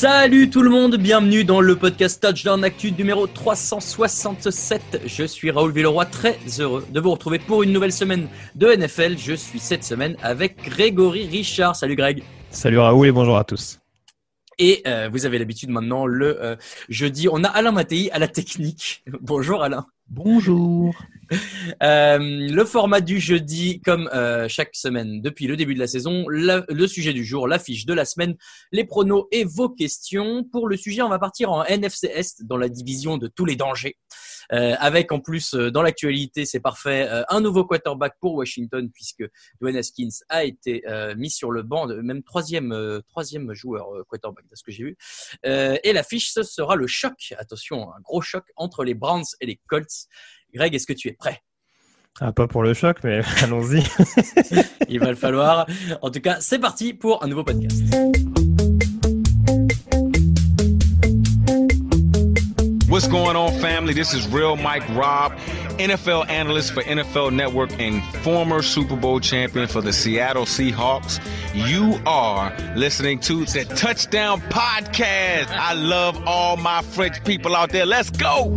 Salut tout le monde, bienvenue dans le podcast Touchdown Actu numéro 367. Je suis Raoul Villeroy, très heureux de vous retrouver pour une nouvelle semaine de NFL. Je suis cette semaine avec Grégory Richard. Salut Greg. Salut Raoul et bonjour à tous. Et euh, vous avez l'habitude maintenant, le euh, jeudi, on a Alain Mattei à la technique. Bonjour Alain. Bonjour. Euh, le format du jeudi, comme chaque semaine depuis le début de la saison, la- le sujet du jour, l'affiche de la semaine, les pronos et vos questions. Pour le sujet, on va partir en NFC Est, dans la division de tous les dangers. Euh, avec en plus euh, dans l'actualité, c'est parfait, euh, un nouveau quarterback pour Washington puisque Dwayne Haskins a été euh, mis sur le banc, même troisième euh, troisième joueur euh, quarterback, de ce que j'ai vu. Euh, et l'affiche, ce sera le choc. Attention, un gros choc entre les Browns et les Colts. Greg, est-ce que tu es prêt? Ah, pas pour le choc, mais allons-y. Il va le falloir. En tout cas, c'est parti pour un nouveau podcast. What's going on, family? This is Real Mike Robb, NFL analyst for NFL Network and former Super Bowl champion for the Seattle Seahawks. You are listening to the Touchdown Podcast. I love all my French people out there. Let's go!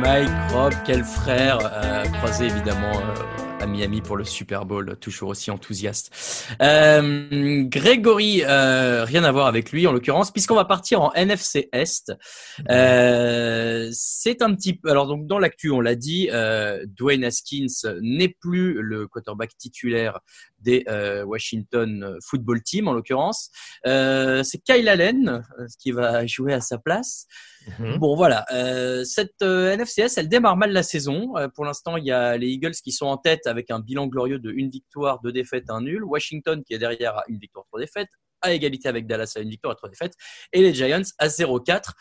Mike Robb, quel frère, euh, croisé évidemment euh, à Miami pour le Super Bowl, toujours aussi enthousiaste. Euh, Grégory, euh, rien à voir avec lui en l'occurrence, puisqu'on va partir en NFC Est. Euh, c'est un petit peu, alors donc dans l'actu, on l'a dit, euh, Dwayne Haskins n'est plus le quarterback titulaire des euh, Washington Football Team en l'occurrence. Euh, c'est Kyle Allen euh, qui va jouer à sa place. Mhm. Bon voilà, euh, cette euh, NFCS, elle démarre mal la saison. Euh, pour l'instant, il y a les Eagles qui sont en tête avec un bilan glorieux de une victoire, deux défaites, un nul. Washington qui est derrière à une victoire, trois défaites, à égalité avec Dallas à une victoire et trois défaites, et les Giants à 0-4.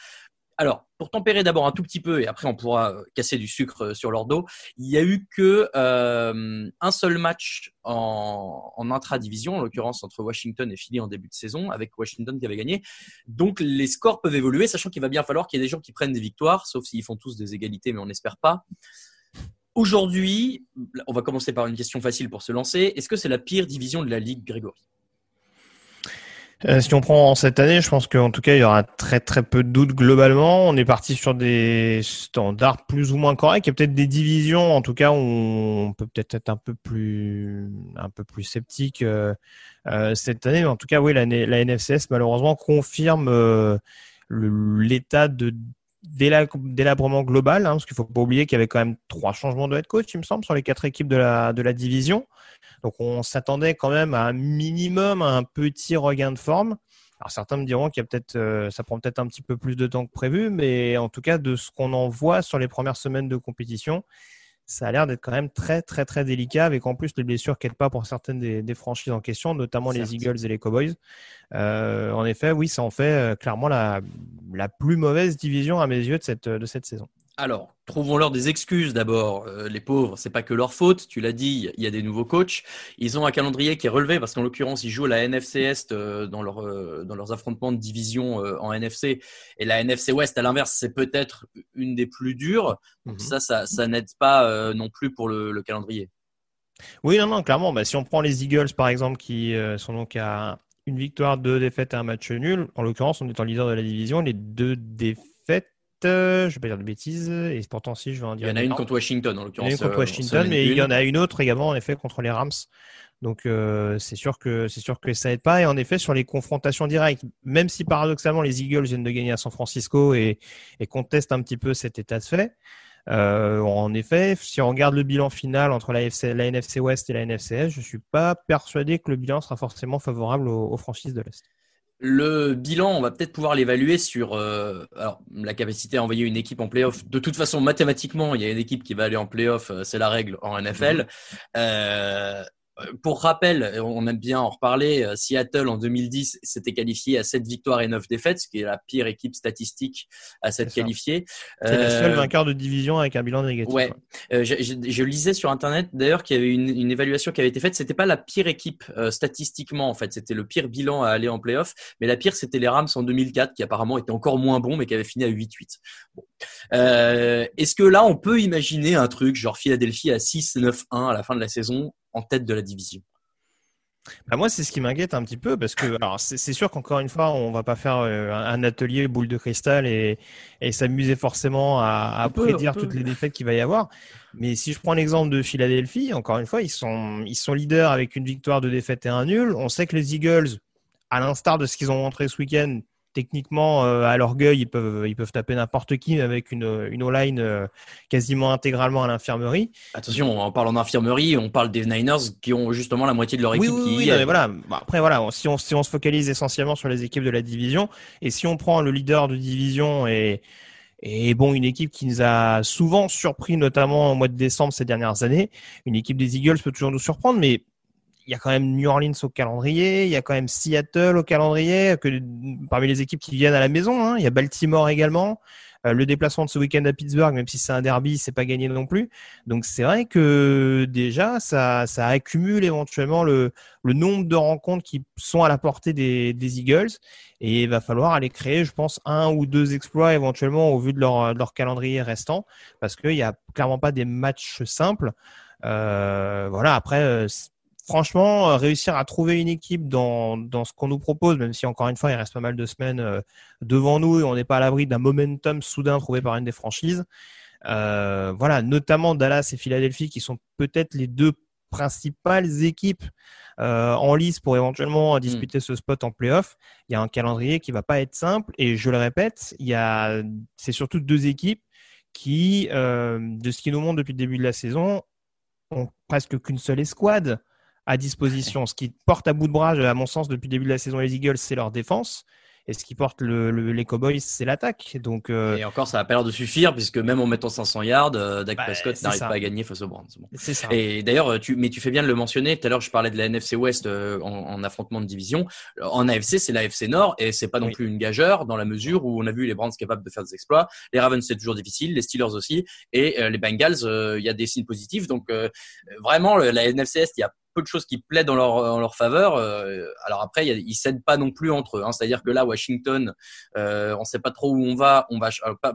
Alors, pour tempérer d'abord un tout petit peu et après on pourra euh, casser du sucre euh, sur leur dos, il y a eu que euh, un seul match en, en intra-division, en l'occurrence entre Washington et Philly en début de saison, avec Washington qui avait gagné. Donc les scores peuvent évoluer, sachant qu'il va bien falloir qu'il y ait des gens qui prennent des victoires, sauf s'ils font tous des égalités, mais on n'espère pas. Aujourd'hui, on va commencer par une question facile pour se lancer. Est-ce que c'est la pire division de la ligue, Grégory? Euh, si on prend cette année, je pense qu'en tout cas, il y aura très très peu de doutes globalement. On est parti sur des standards plus ou moins corrects. Il y a peut-être des divisions, en tout cas, où on peut peut-être être un peu plus un peu plus sceptique euh, euh, cette année. Mais en tout cas, oui, la, la NFCS malheureusement confirme l'état de déla- délabrement global, hein, parce qu'il faut pas oublier qu'il y avait quand même trois changements de head coach, il me semble, sur les quatre équipes de la division. Donc on s'attendait quand même à un minimum, à un petit regain de forme. Alors certains me diront qu'il y a peut-être, euh, ça prend peut-être un petit peu plus de temps que prévu, mais en tout cas de ce qu'on en voit sur les premières semaines de compétition, ça a l'air d'être quand même très très très délicat, avec en plus les blessures qu'elle pas pour certaines des, des franchises en question, notamment Certes. les Eagles et les Cowboys. Euh, en effet, oui, ça en fait euh, clairement la, la plus mauvaise division à mes yeux de cette de cette saison. Alors, trouvons-leur des excuses d'abord. Euh, les pauvres, c'est pas que leur faute. Tu l'as dit, il y a des nouveaux coachs. Ils ont un calendrier qui est relevé parce qu'en l'occurrence, ils jouent la NFC Est euh, dans, leur, euh, dans leurs affrontements de division en NFC. Et la NFC Ouest, à l'inverse, c'est peut-être une des plus dures. Donc Mhm. ça, ça, ça n'aide pas non plus pour le, le calendrier. Oui, non, non, clairement. Bah, si on prend les Eagles, par exemple, qui euh, sont donc à une victoire, deux défaites et un match nul, en l'occurrence, on est en leader de la division. Les deux défaites, je vais pas dire de bêtises, et pourtant, si je vais en Il dire y en a une contre Washington, en Il y en l'occurrence. a une contre euh, Washington, mais il y en a une autre également, en effet, contre les Rams. Donc, euh, c'est sûr que c'est sûr que ça aide pas. Et en effet, sur les confrontations directes, même si paradoxalement les Eagles viennent de gagner à San Francisco et, et contestent un petit peu cet état de fait, euh, en effet, si on regarde le bilan final entre la, FC la NFC West et la NFCS, je suis pas persuadé que le bilan sera forcément favorable aux, aux franchises de l'Est. Le bilan, on va peut-être pouvoir l'évaluer sur euh, alors, la capacité à envoyer une équipe en playoff. De toute façon, mathématiquement, il y a une équipe qui va aller en playoff, euh, c'est la règle en NFL. Euh, pour rappel, on aime bien en reparler, euh, Seattle en 2010 s'était qualifié à 7 victoires et 9 défaites, ce qui est la pire équipe statistique à s'être qualifiée. C'est la seule vainqueur de division avec un bilan négatif. Ouais. Euh, je, je, je, lisais sur internet d'ailleurs qu'il y avait une, une, évaluation qui avait été faite. C'était pas la pire équipe euh, statistiquement en fait, c'était le pire bilan à aller en playoff, mais la pire c'était les Rams en 2004 qui apparemment étaient encore moins bons mais qui avaient fini à 8-8. Bon. Est-ce que là on peut imaginer un truc genre Philadelphie à 6-9-1 à la fin de la saison en tête de la division? Bah moi, c'est ce qui m'inquiète un petit peu parce que, c'est sûr qu'encore une fois, on va pas faire euh, un atelier boule de cristal et, et s'amuser forcément à, à prédire toutes les défaites qu'il va y avoir. Mais si je prends l'exemple de Philadelphie, encore une fois, ils sont, ils sont leaders avec une victoire, de défaite et un nul. On sait que les Eagles, à l'instar de ce qu'ils ont montré ce week-end, techniquement, euh, à l'orgueil, ils peuvent, ils peuvent taper n'importe qui avec une, une O-line euh, quasiment intégralement à l'infirmerie. Attention, en parlant d'infirmerie, on parle des Niners qui ont justement la moitié de leur équipe oui, oui, qui oui, non, mais voilà. Après, voilà, si on, si on se focalise essentiellement sur les équipes de la division, et si on prend le leader de division et, et bon, une équipe qui nous a souvent surpris, notamment au mois de décembre ces dernières années, une équipe des Eagles peut toujours nous surprendre, mais il y a quand même New Orleans au calendrier, il y a quand même Seattle au calendrier, que parmi les équipes qui viennent à la maison, hein, il y a Baltimore également. Euh, le déplacement de ce week-end à Pittsburgh, même si c'est un derby, c'est pas gagné non plus. Donc c'est vrai que déjà, ça, ça accumule éventuellement le, le nombre de rencontres qui sont à la portée des, des Eagles. Et il va falloir aller créer, je pense, un ou deux exploits éventuellement au vu de leur, de leur calendrier restant, parce qu'il n'y a clairement pas des matchs simples. Euh, voilà, après, euh, franchement, euh, réussir à trouver une équipe dans, dans ce qu'on nous propose, même si encore une fois, il reste pas mal de semaines euh, devant nous et on n'est pas à l'abri d'un momentum soudain trouvé par une des franchises. Euh, voilà, notamment Dallas et Philadelphie qui sont peut-être les deux principales équipes euh, en lice pour éventuellement disputer ce spot en playoff. Il y a un calendrier qui va pas être simple et je le répète, il y a, c'est surtout deux équipes qui, euh, de ce qui nous montre depuis le début de la saison, ont presque qu'une seule escouade à disposition. Ce qui porte à bout de bras, à mon sens, depuis le début de la saison, les Eagles, c'est leur défense. Et ce qui porte le, le, les Cowboys, c'est l'attaque. Donc, euh... Et encore, ça n'a pas l'air de suffire, puisque même en mettant 500 yards, euh, Dak bah, Prescott n'arrive pas à gagner face aux Browns. Bon. C'est ça. Et d'ailleurs, tu, mais tu fais bien de le mentionner. Tout à l'heure, je parlais de la NFC West euh, en, en, affrontement de division. En AFC, c'est l'AFC Nord, et c'est pas non oui. plus une gageure dans la mesure où on a vu les Browns capables de faire des exploits. Les Ravens, c'est toujours difficile, les Steelers aussi, et euh, les Bengals, il y a des signes positifs. Donc, vraiment, la NFC Est, il y a peu de choses qui plaident en leur, en leur faveur. Euh, alors après, ils cèdent pas non plus entre eux. Hein. C'est-à-dire que là, Washington, euh, on sait pas trop où on va. On va.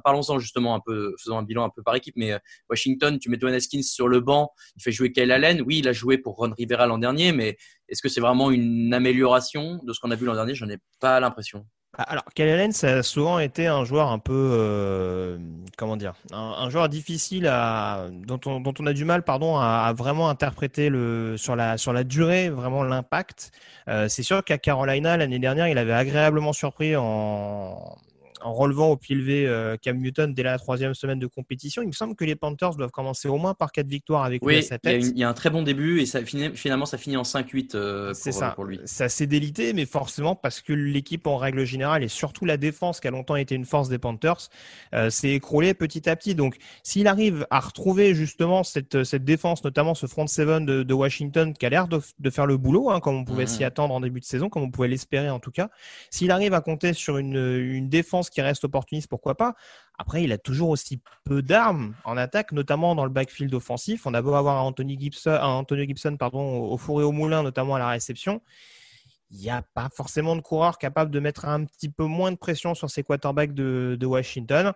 Parlons-en justement un peu, faisons un bilan un peu par équipe. Mais euh, Washington, tu mets Dwayne Haskins sur le banc, il fait jouer Kyle Allen. Oui, il a joué pour Ron Rivera l'an dernier, mais est-ce que c'est vraiment une amélioration de ce qu'on a vu l'an dernier? J'en ai pas l'impression. Alors, Kyle Allen, ça a souvent été un joueur un peu, euh, comment dire, un, un, joueur difficile à, dont on, dont on a du mal, pardon, à, à, vraiment interpréter le sur la sur la durée vraiment l'impact. Euh, c'est sûr qu'à Carolina l'année dernière, il avait agréablement surpris en en relevant au pied levé euh, Cam Newton dès la troisième semaine de compétition. Il me semble que les Panthers doivent commencer au moins par quatre victoires avec oui, lui à sa tête. Il y, a il y a un très bon début et ça, finalement ça finit en 5-8 euh, pour, ça. pour lui. Ça s'est délité, mais forcément parce que l'équipe en règle générale et surtout la défense qui a longtemps été une force des Panthers euh, s'est écroulée petit à petit. Donc s'il arrive à retrouver justement cette, cette défense, notamment ce front seven de, de Washington qui a l'air de, de, faire le boulot, hein, comme on pouvait mmh. s'y attendre en début de saison, comme on pouvait l'espérer en tout cas, s'il arrive à compter sur une, une défense qui reste opportuniste, pourquoi pas. Après, il a toujours aussi peu d'armes en attaque, notamment dans le backfield offensif. On a beau avoir Anthony Gibson, Antonio Gibson pardon, au four et au moulin, notamment à la réception. Il n'y a pas forcément de coureur capable de mettre un petit peu moins de pression sur ses quarterbacks de, de Washington.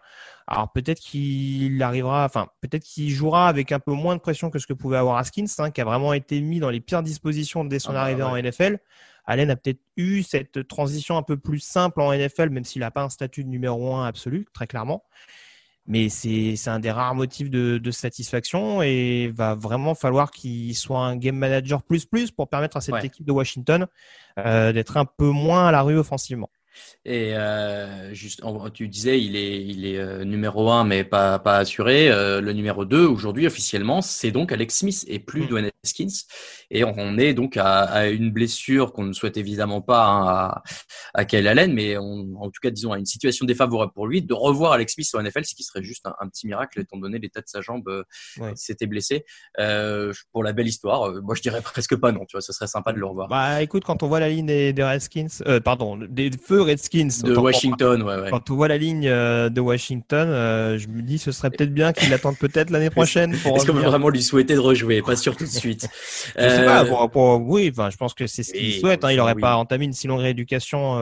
Alors peut-être qu'il arrivera, enfin peut-être qu'il jouera avec un peu moins de pression que ce que pouvait avoir Haskins, hein, qui a vraiment été mis dans les pires dispositions dès son ah, arrivée ouais. en NFL. Allen a peut-être eu cette transition un peu plus simple en NFL, même s'il n'a pas un statut de numéro un absolu, très clairement. Mais c'est un des rares motifs de, de satisfaction et va vraiment falloir qu'il soit un game manager plus plus pour permettre à cette ouais. équipe de Washington euh, d'être un peu moins à la rue offensivement. Et euh, juste, tu disais, il est, il est euh, numéro un, mais pas, pas assuré. Euh, le numéro 2, aujourd'hui, officiellement, c'est donc Alex Smith et plus mm. Dwayne Haskins. Et on, est donc à, à une blessure qu'on ne souhaite évidemment pas hein, à, à Kyle Allen, mais on, en tout cas, disons, à une situation défavorable pour lui, de revoir Alex Smith au NFL, ce qui serait juste un, petit miracle, étant donné l'état de sa jambe, ouais. s'était blessé. Pour la belle histoire, moi, je dirais presque pas non, tu vois, ce serait sympa de le revoir. Bah, écoute, quand on voit la ligne des, des Redskins, pardon, des feux Redskins, de Washington, ouais, ouais. Quand on voit la ligne euh, de Washington, euh, je me dis ce serait peut-être bien qu'il attende peut-être l'année prochaine. Est-ce qu'on peut vraiment lui souhaiter de rejouer? Pas sûr tout de suite. je sais pas, euh, pour, oui, enfin, je pense que c'est ce qu'il souhaite. Hein, il n'aurait pas entamé une si longue rééducation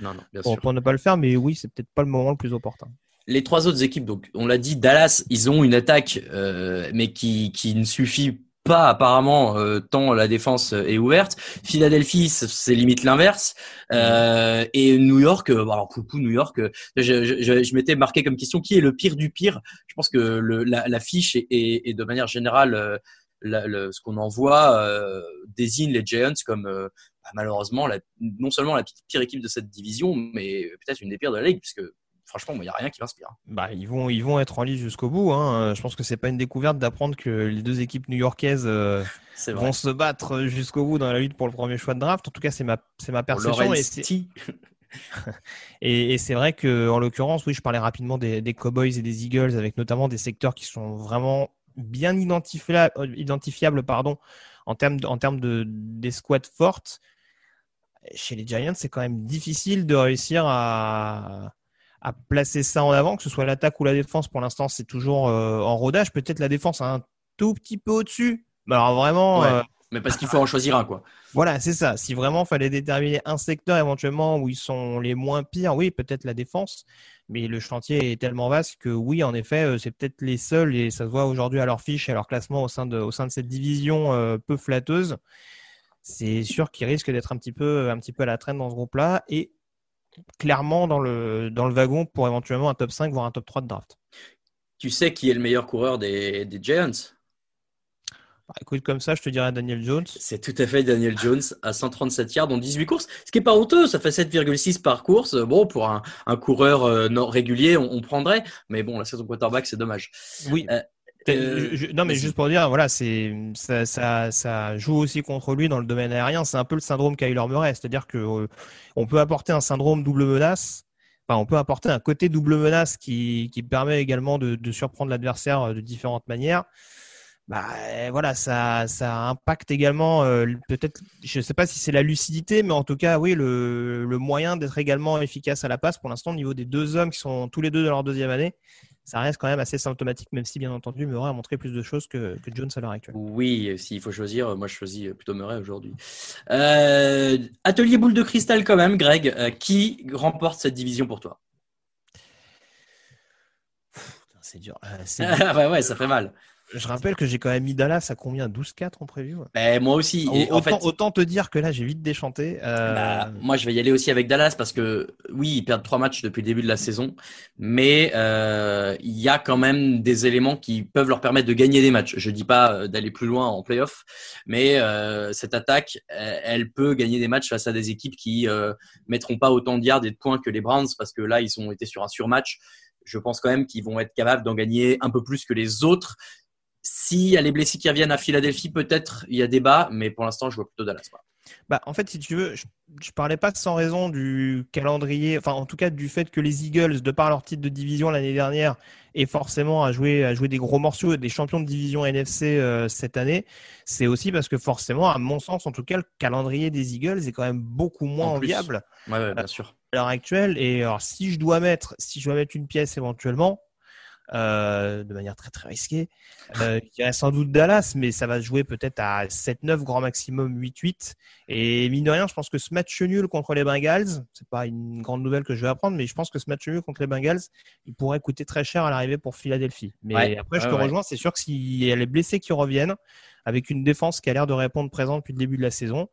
non, non, pour, pour, ne pas le faire, mais oui, c'est peut-être pas le moment le plus opportun les trois autres équipes, donc on l'a dit, Dallas, ils ont une attaque, euh, mais qui, qui ne suffit pas apparemment euh, tant la défense est ouverte. Philadelphie, c'est limite l'inverse. Euh, et New York, euh, alors pour New York, euh, je, je, je m'étais marqué comme question qui est le pire du pire? Je pense que le, la, la, fiche est, est, de manière générale la, le, ce qu'on en voit désigne les Giants comme bah, malheureusement la, non seulement la pire équipe de cette division, mais peut-être une des pires de la ligue puisque franchement, il n'y a rien qui m'inspire. Bah, ils vont, ils vont être en lice jusqu'au bout. Hein. Je pense que c'est pas une découverte d'apprendre que les deux équipes new-yorkaises euh, vont se battre jusqu'au bout dans la lutte pour le premier choix de draft. En tout cas, c'est ma, c'est ma perception. Et, et, c'est vrai que, en l'occurrence, oui, je parlais rapidement des, des, Cowboys et des Eagles, avec notamment des secteurs qui sont vraiment bien identifiables, identifiables pardon, en termes, en termes de, des squads fortes. Chez les Giants, c'est quand même difficile de réussir à, à placer ça en avant, que ce soit l'attaque ou la défense. Pour l'instant, c'est toujours euh, en rodage. Peut-être la défense un tout petit peu au-dessus. Mais alors vraiment. Euh, mais parce qu'il faut en choisir un, quoi. Voilà, c'est ça. Si vraiment fallait déterminer un secteur éventuellement où ils sont les moins pires, oui, peut-être la défense. Mais le chantier est tellement vaste que oui, en effet, euh, c'est peut-être les seuls, et ça se voit aujourd'hui à leur fiche et à leur classement au sein de, au sein de cette division peu flatteuse. C'est sûr qu'ils risquent d'être un petit peu, un petit peu à la traîne dans ce groupe-là. Et clairement dans le, dans le wagon pour éventuellement un top 5, voire un top 3 de draft. Tu sais qui est le meilleur coureur des, des Giants? Bah, écoute, comme ça, je te dirais Daniel Jones. C'est tout à fait Daniel Jones à 137 yards dans 18 courses, ce qui est pas honteux, ça fait 7,6 par course. Bon, pour un, un coureur euh, régulier, on, on, prendrait, mais bon, la saison quarterback, c'est dommage. Oui. Euh, euh, non, mais juste pour dire, voilà, c'est ça, ça, ça, joue aussi contre lui dans le domaine aérien. C'est un peu le syndrome Kyler Murray, c'est-à-dire que euh, on peut apporter un syndrome double menace. Enfin, on peut apporter un côté double menace qui, qui permet également de, de surprendre l'adversaire euh, de différentes manières. Bah voilà, ça, ça impacte également peut-être, je ne sais pas si c'est la lucidité, mais en tout cas, oui, le, le moyen d'être également efficace à la passe. Pour l'instant, au niveau des deux hommes qui sont tous les deux dans leur deuxième année, ça reste quand même assez symptomatique, même si bien entendu Murray a montré plus de choses que, que Jones à l'heure actuelle. Oui, s'il faut choisir, moi je choisis plutôt Murray aujourd'hui. Euh, atelier boule de cristal quand même, Greg, euh, qui remporte cette division pour toi? C'est dur. Euh, ouais, ouais, ça fait mal. Je rappelle que j'ai quand même mis Dallas à combien? 12-4 en prévu ben, Moi aussi. Et autant, en fait, autant, te dire que là, j'ai vite déchanté. Euh... Bah, moi, je vais y aller aussi avec Dallas parce que, oui, ils perdent trois matchs depuis le début de la saison, mais euh, il y a quand même des éléments qui peuvent leur permettre de gagner des matchs. Je dis pas euh, d'aller plus loin en playoff, mais euh, cette attaque, elle peut gagner des matchs face à des équipes qui euh, mettront pas autant de yards et de points que les Browns parce que là, ils ont été sur un surmatch je pense quand même qu'ils vont être capables d'en gagner un peu plus que les autres. S'il y a les blessés qui reviennent à Philadelphie, peut-être il y a débat, mais pour l'instant, je vois plutôt Dallas. Bah, en fait, si tu veux, je, ne parlais pas sans raison du calendrier, enfin en tout cas du fait que les Eagles, de par leur titre de division l'année dernière, et forcément à jouer, à jouer des gros morceaux, des champions de division NFC euh, cette année, c'est aussi parce que forcément, à mon sens, en tout cas, le calendrier des Eagles est quand même beaucoup moins enviable ouais, bien sûr. à l'heure actuelle. Et alors, si je dois mettre, si je dois mettre une pièce éventuellement, euh, de manière très très risquée. Euh, il reste sans doute Dallas, mais ça va se jouer peut-être à 7-9, grand maximum 8-8. Et mine de rien, je pense que ce match nul contre les Bengals, c'est pas une grande nouvelle que je vais apprendre, mais je pense que ce match nul contre les Bengals, il pourrait coûter très cher à l'arrivée pour Philadelphie. Mais après, je te rejoins, c'est sûr que s'il y a les blessés qui reviennent, avec une défense qui a l'air de répondre présent depuis le début de la saison,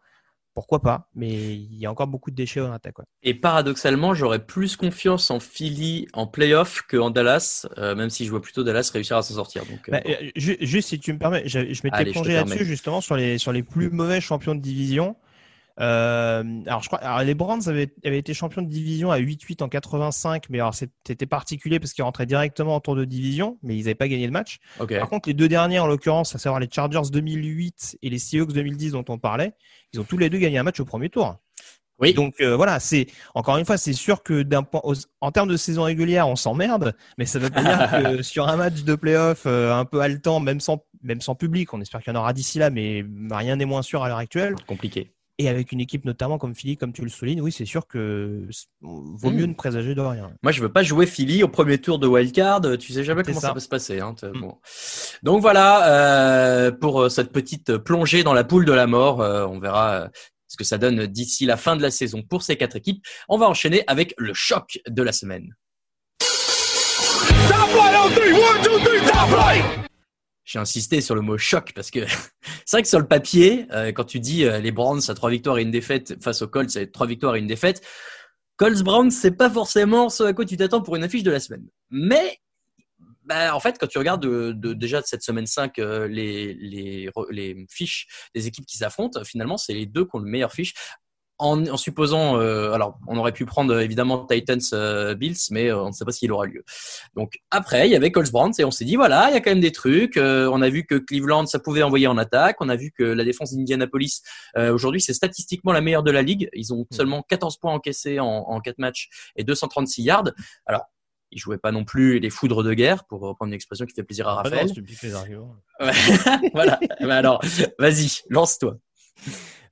pourquoi pas, mais il y a encore beaucoup de déchets en attaque. Et paradoxalement, j'aurais plus confiance en Philly en playoff qu'en Dallas, euh, même si je vois plutôt Dallas réussir à s'en sortir. Donc, bah, euh, juste si tu me permets, je, je m'étais plongé là-dessus justement sur les, sur les plus mauvais champions de division. Euh, alors, je crois, alors les Browns avaient, avaient été champions de division à 8-8 en 85, mais alors c'était particulier parce qu'ils rentraient directement en tour de division, mais ils n'avaient pas gagné le match. Ok. Par contre, les deux derniers, en l'occurrence, à savoir les Chargers 2008 et les Seahawks 2010 dont on parlait, ils ont tous les deux gagné un match au premier tour. Oui. Donc euh, voilà, c'est encore une fois, c'est sûr que d'un point, aux- en termes de saison régulière, on s'emmerde, mais ça veut pas dire que sur un match de playoff euh, un peu haletant, même sans même sans public, on espère qu'il y en aura d'ici là, mais rien n'est moins sûr à l'heure actuelle. Compliqué. Et avec une équipe notamment comme Philly, comme tu le soulignes, oui, c'est sûr que vaut Mm. mieux ne présager de rien. Moi, je veux pas jouer Philly au premier tour de wildcard. Tu sais jamais comment ça. ça. va se passer. Hein, Mm. bon. Donc voilà euh, pour euh, cette petite plongée dans la poule de la mort. Euh, on verra euh, ce que ça donne d'ici la fin de la saison pour ces quatre équipes. On va enchaîner avec le choc de la semaine. J'ai insisté sur le mot choc parce que c'est vrai que sur le papier, euh, quand tu dis euh, les Browns à trois victoires et une défaite face aux Colts, c'est trois victoires et une défaite. Colts Browns, c'est pas forcément ce à quoi tu t'attends pour une affiche de la semaine. Mais bah, en fait, quand tu regardes de, de- déjà cette semaine 5 euh, les, les, les fiches des équipes qui s'affrontent, finalement, c'est les deux qui ont le meilleur fiche. En, en supposant, euh, alors on aurait pu prendre euh, évidemment Titans euh, Bills, mais euh, on ne sait pas s'il aura lieu. Donc après, il y avait Colts Browns et on s'est dit voilà, il y a quand même des trucs. Euh, on a vu que Cleveland, ça pouvait envoyer en attaque. On a vu que la défense d'Indianapolis, euh, aujourd'hui, c'est statistiquement la meilleure de la ligue. Ils ont seulement 14 points encaissés en, en 4 matchs et 236 yards. Alors, ils jouaient pas non plus les foudres de guerre, pour reprendre une expression qui fait plaisir à Ah non, Raphaël. si tu piques les arguments. Ouais. voilà. Bah alors, vas-y, lance-toi.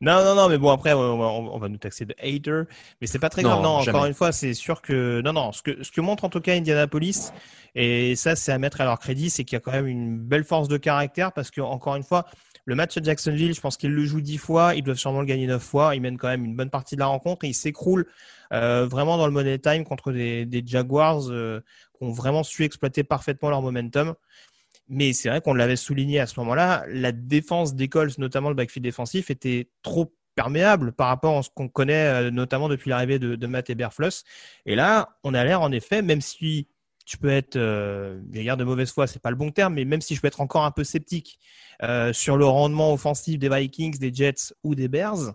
Non, non, non, mais bon, après, on va, on va nous taxer de hater, mais c'est pas très Non, grave. Non, jamais. encore une fois, c'est sûr que, non, non, ce que, ce que montre en tout cas Indianapolis, et ça, c'est à mettre à leur crédit, c'est qu'il y a quand même une belle force de caractère parce que, encore une fois, le match à Jacksonville, je pense qu'ils le jouent dix fois, ils doivent sûrement le gagner neuf fois, ils mènent quand même une bonne partie de la rencontre et ils s'écroulent euh, vraiment dans le money time contre des, des Jaguars euh, qui ont vraiment su exploiter parfaitement leur momentum. Mais c'est vrai qu'on l'avait souligné à ce moment-là, la défense des Colts, notamment le backfield défensif, était trop perméable par rapport à ce qu'on connaît, euh, notamment depuis l'arrivée de, de Matt Eberfluss. Et là, on a l'air en effet, même si tu peux être, euh, de mauvaise foi, c'est pas le bon terme, mais même si je peux être encore un peu sceptique euh, sur le rendement offensif des Vikings, des Jets ou des Bears,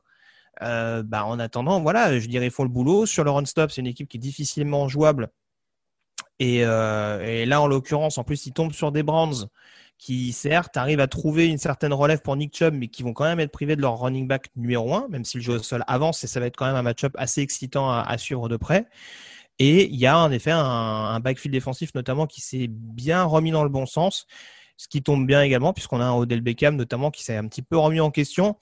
euh, bah, en attendant, voilà, je dirais, ils font le boulot. Sur le run-stop, c'est une équipe qui est difficilement jouable. Et, euh, et là, en l'occurrence, en plus, ils tombent sur des Browns qui, certes, arrivent à trouver une certaine relève pour Nick Chubb, mais qui vont quand même être privés de leur running back numéro un, même si le jeu au sol avance, et ça va être quand même un match-up assez excitant à, suivre de près. Et il y a en effet un, un backfield défensif, notamment, qui s'est bien remis dans le bon sens, ce qui tombe bien également, puisqu'on a un Odell Beckham, notamment, qui s'est un petit peu remis en question.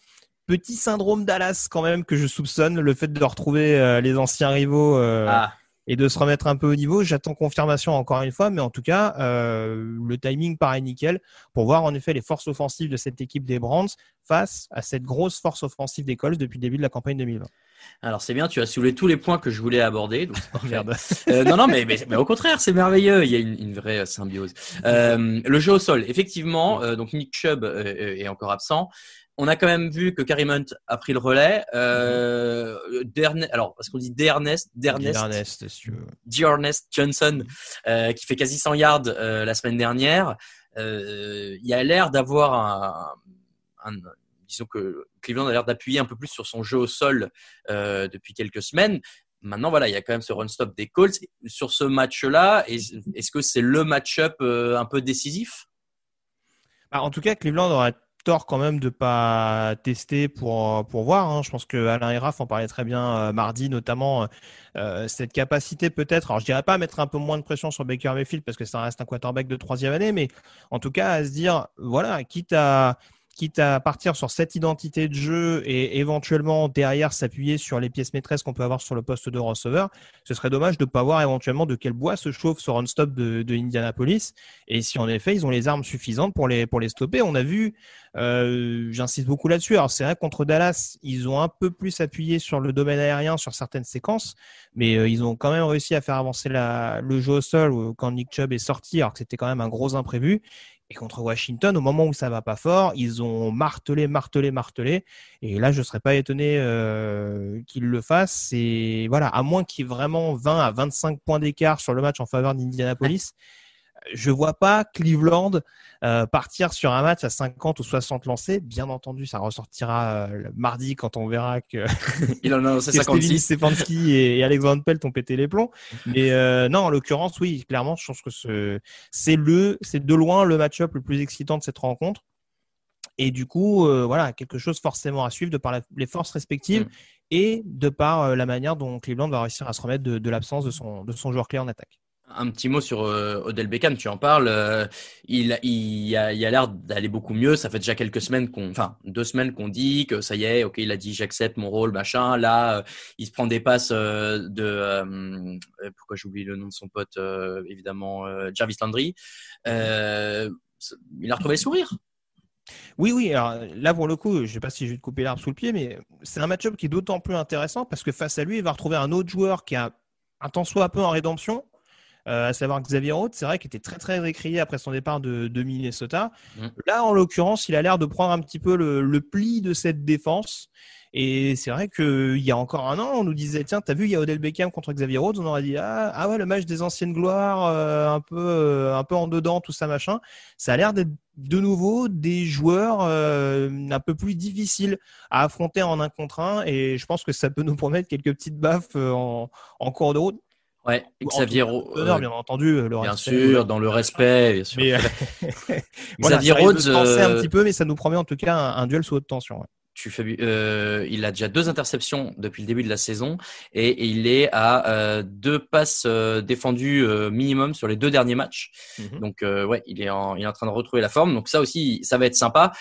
Petit syndrome Dallas, quand même, que je soupçonne, le fait de retrouver euh, les anciens rivaux. euh, Ah, et de se remettre un peu au niveau. J'attends confirmation encore une fois, mais en tout cas, euh, le timing paraît nickel pour voir en effet les forces offensives de cette équipe des Browns face à cette grosse force offensive des Colts depuis le début de la campagne 2020. alors c'est bien, tu as soulevé tous les points que je voulais aborder. Donc. Euh, non, non, mais, mais, mais au contraire, c'est merveilleux. Il y a une, une vraie symbiose. Euh, le jeu au sol, effectivement. euh, donc Nick Chubb est encore absent. On a quand même vu que Karim Hunt a pris le relais. Euh, Derne- alors, parce qu'on dit Dernest, Dernest, Ernest, si tu veux. Dearnest Johnson, euh, qui fait quasi 100 yards euh, la semaine dernière. Euh, il a l'air d'avoir un, un- disons que Cleveland a l'air d'appuyer un peu plus sur son jeu au sol depuis quelques semaines. Maintenant, voilà, il y a quand même ce run-stop des Colts. Sur ce match-là, est- est-ce que c'est le match-up un peu décisif? Ah, en tout cas, Cleveland aurait tort quand même de pas tester pour pour voir. hein. Je pense que Alain et en parlait très bien euh, mardi, notamment euh, cette capacité peut-être. Alors je dirais pas mettre un peu moins de pression sur Baker Mayfield parce que ça reste un quarterback de troisième année, mais en tout cas à se dire voilà, quitte à quitte à partir sur cette identité de jeu et éventuellement derrière s'appuyer sur les pièces maîtresses qu'on peut avoir sur le poste de receveur, ce serait dommage de ne pas voir éventuellement de quel bois se chauffe ce run-stop de, Indianapolis et si en effet ils ont les armes suffisantes pour les, pour les stopper. On a vu, euh, j'insiste beaucoup là-dessus, alors c'est vrai contre Dallas, ils ont un peu plus appuyé sur le domaine aérien sur certaines séquences, mais euh, ils ont quand même réussi à faire avancer le jeu au sol quand Nick Chubb est sorti, alors que c'était quand même un gros imprévu. Et contre Washington, au moment où ça va pas fort, ils ont martelé, martelé, martelé. Et là, je serais pas étonné euh, qu'ils le fassent. Et voilà, à moins qu'il y ait vraiment 20 à 25 points d'écart sur le match en faveur d'Indianapolis, je vois pas Cleveland euh, partir sur un match à 50 ou 60 lancés. Bien entendu, ça ressortira euh, mardi quand on verra que il en a lancé 56. Stefanski et, Alex Van Pelt ont pété les plombs. Mais euh, non, en l'occurrence, oui, clairement, je pense que c'est le, c'est de loin le match-up le plus excitant de cette rencontre. Et du coup, voilà, quelque chose forcément à suivre de par les forces respectives mm. et de par la manière dont Cleveland va réussir à se remettre de, de l'absence de son, de son joueur clé en attaque. Un petit mot sur euh, Odell Beckham, tu en parles. Euh, il, a, l'air d'aller beaucoup mieux. Ça fait déjà quelques semaines qu'on, enfin deux semaines qu'on dit que ça y est, ok, il a dit j'accepte mon rôle, machin. Là, euh, il se prend des passes de, pourquoi j'oublie le nom de son pote, évidemment, Jarvis Landry. il a retrouvé le sourire. Oui, oui. Là, pour le coup, je ne sais pas si je vais te couper l'arbre sous le pied, mais c'est un match-up qui est d'autant plus intéressant parce que face à lui, il va retrouver un autre joueur qui a un temps soit un peu en rédemption, euh, à savoir Xavier Rhodes, c'est vrai qu'il était très très récrié après son départ de, Minnesota. Mm. Là, en l'occurrence, il a l'air de prendre un petit peu le, pli de cette défense. Et c'est vrai qu'il y a encore un an, on nous disait tiens, t'as vu, il y a Odell Beckham contre Xavier Rhodes, on aurait dit ah, ah ouais, le match des anciennes gloires, euh, un peu euh, un peu en dedans, tout ça machin. Ça a l'air d'être de nouveau des joueurs un peu plus difficiles à affronter en un contre un, et je pense que ça peut nous promettre quelques petites baffes en, en cours de route. Ouais, Xavier Rhodes. Euh, bien entendu, le bien sûr, dans le respect, bien sûr. Xavier Rhodes. un euh, petit peu, mais ça nous promet en tout cas un, duel sous haute tension. Tu fais, euh, il a déjà deux interceptions depuis le début de la saison et, il est à deux passes défendues minimum sur les deux derniers matchs. Mhm. Donc ouais, il est, en, il est en train de retrouver la forme. Donc ça aussi, ça va être sympa.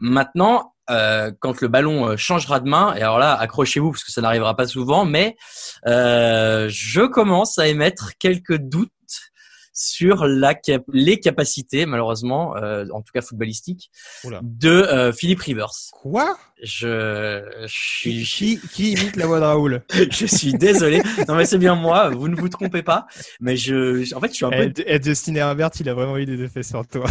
Maintenant, euh, quand le ballon euh, changera de main, et alors là, accrochez-vous parce que ça n'arrivera pas souvent, mais euh, je commence à émettre quelques doutes sur la les capacités, malheureusement, euh, en tout cas footballistiques, de euh, Philippe Rivers. Quoi? Je, je suis qui, qui, imite la voix de Raoul Je suis désolé. Non mais c'est bien moi. Vous ne vous trompez pas. Mais je, en fait, je suis un peu. Et, Justin Herbert, il a vraiment eu des effets sur toi.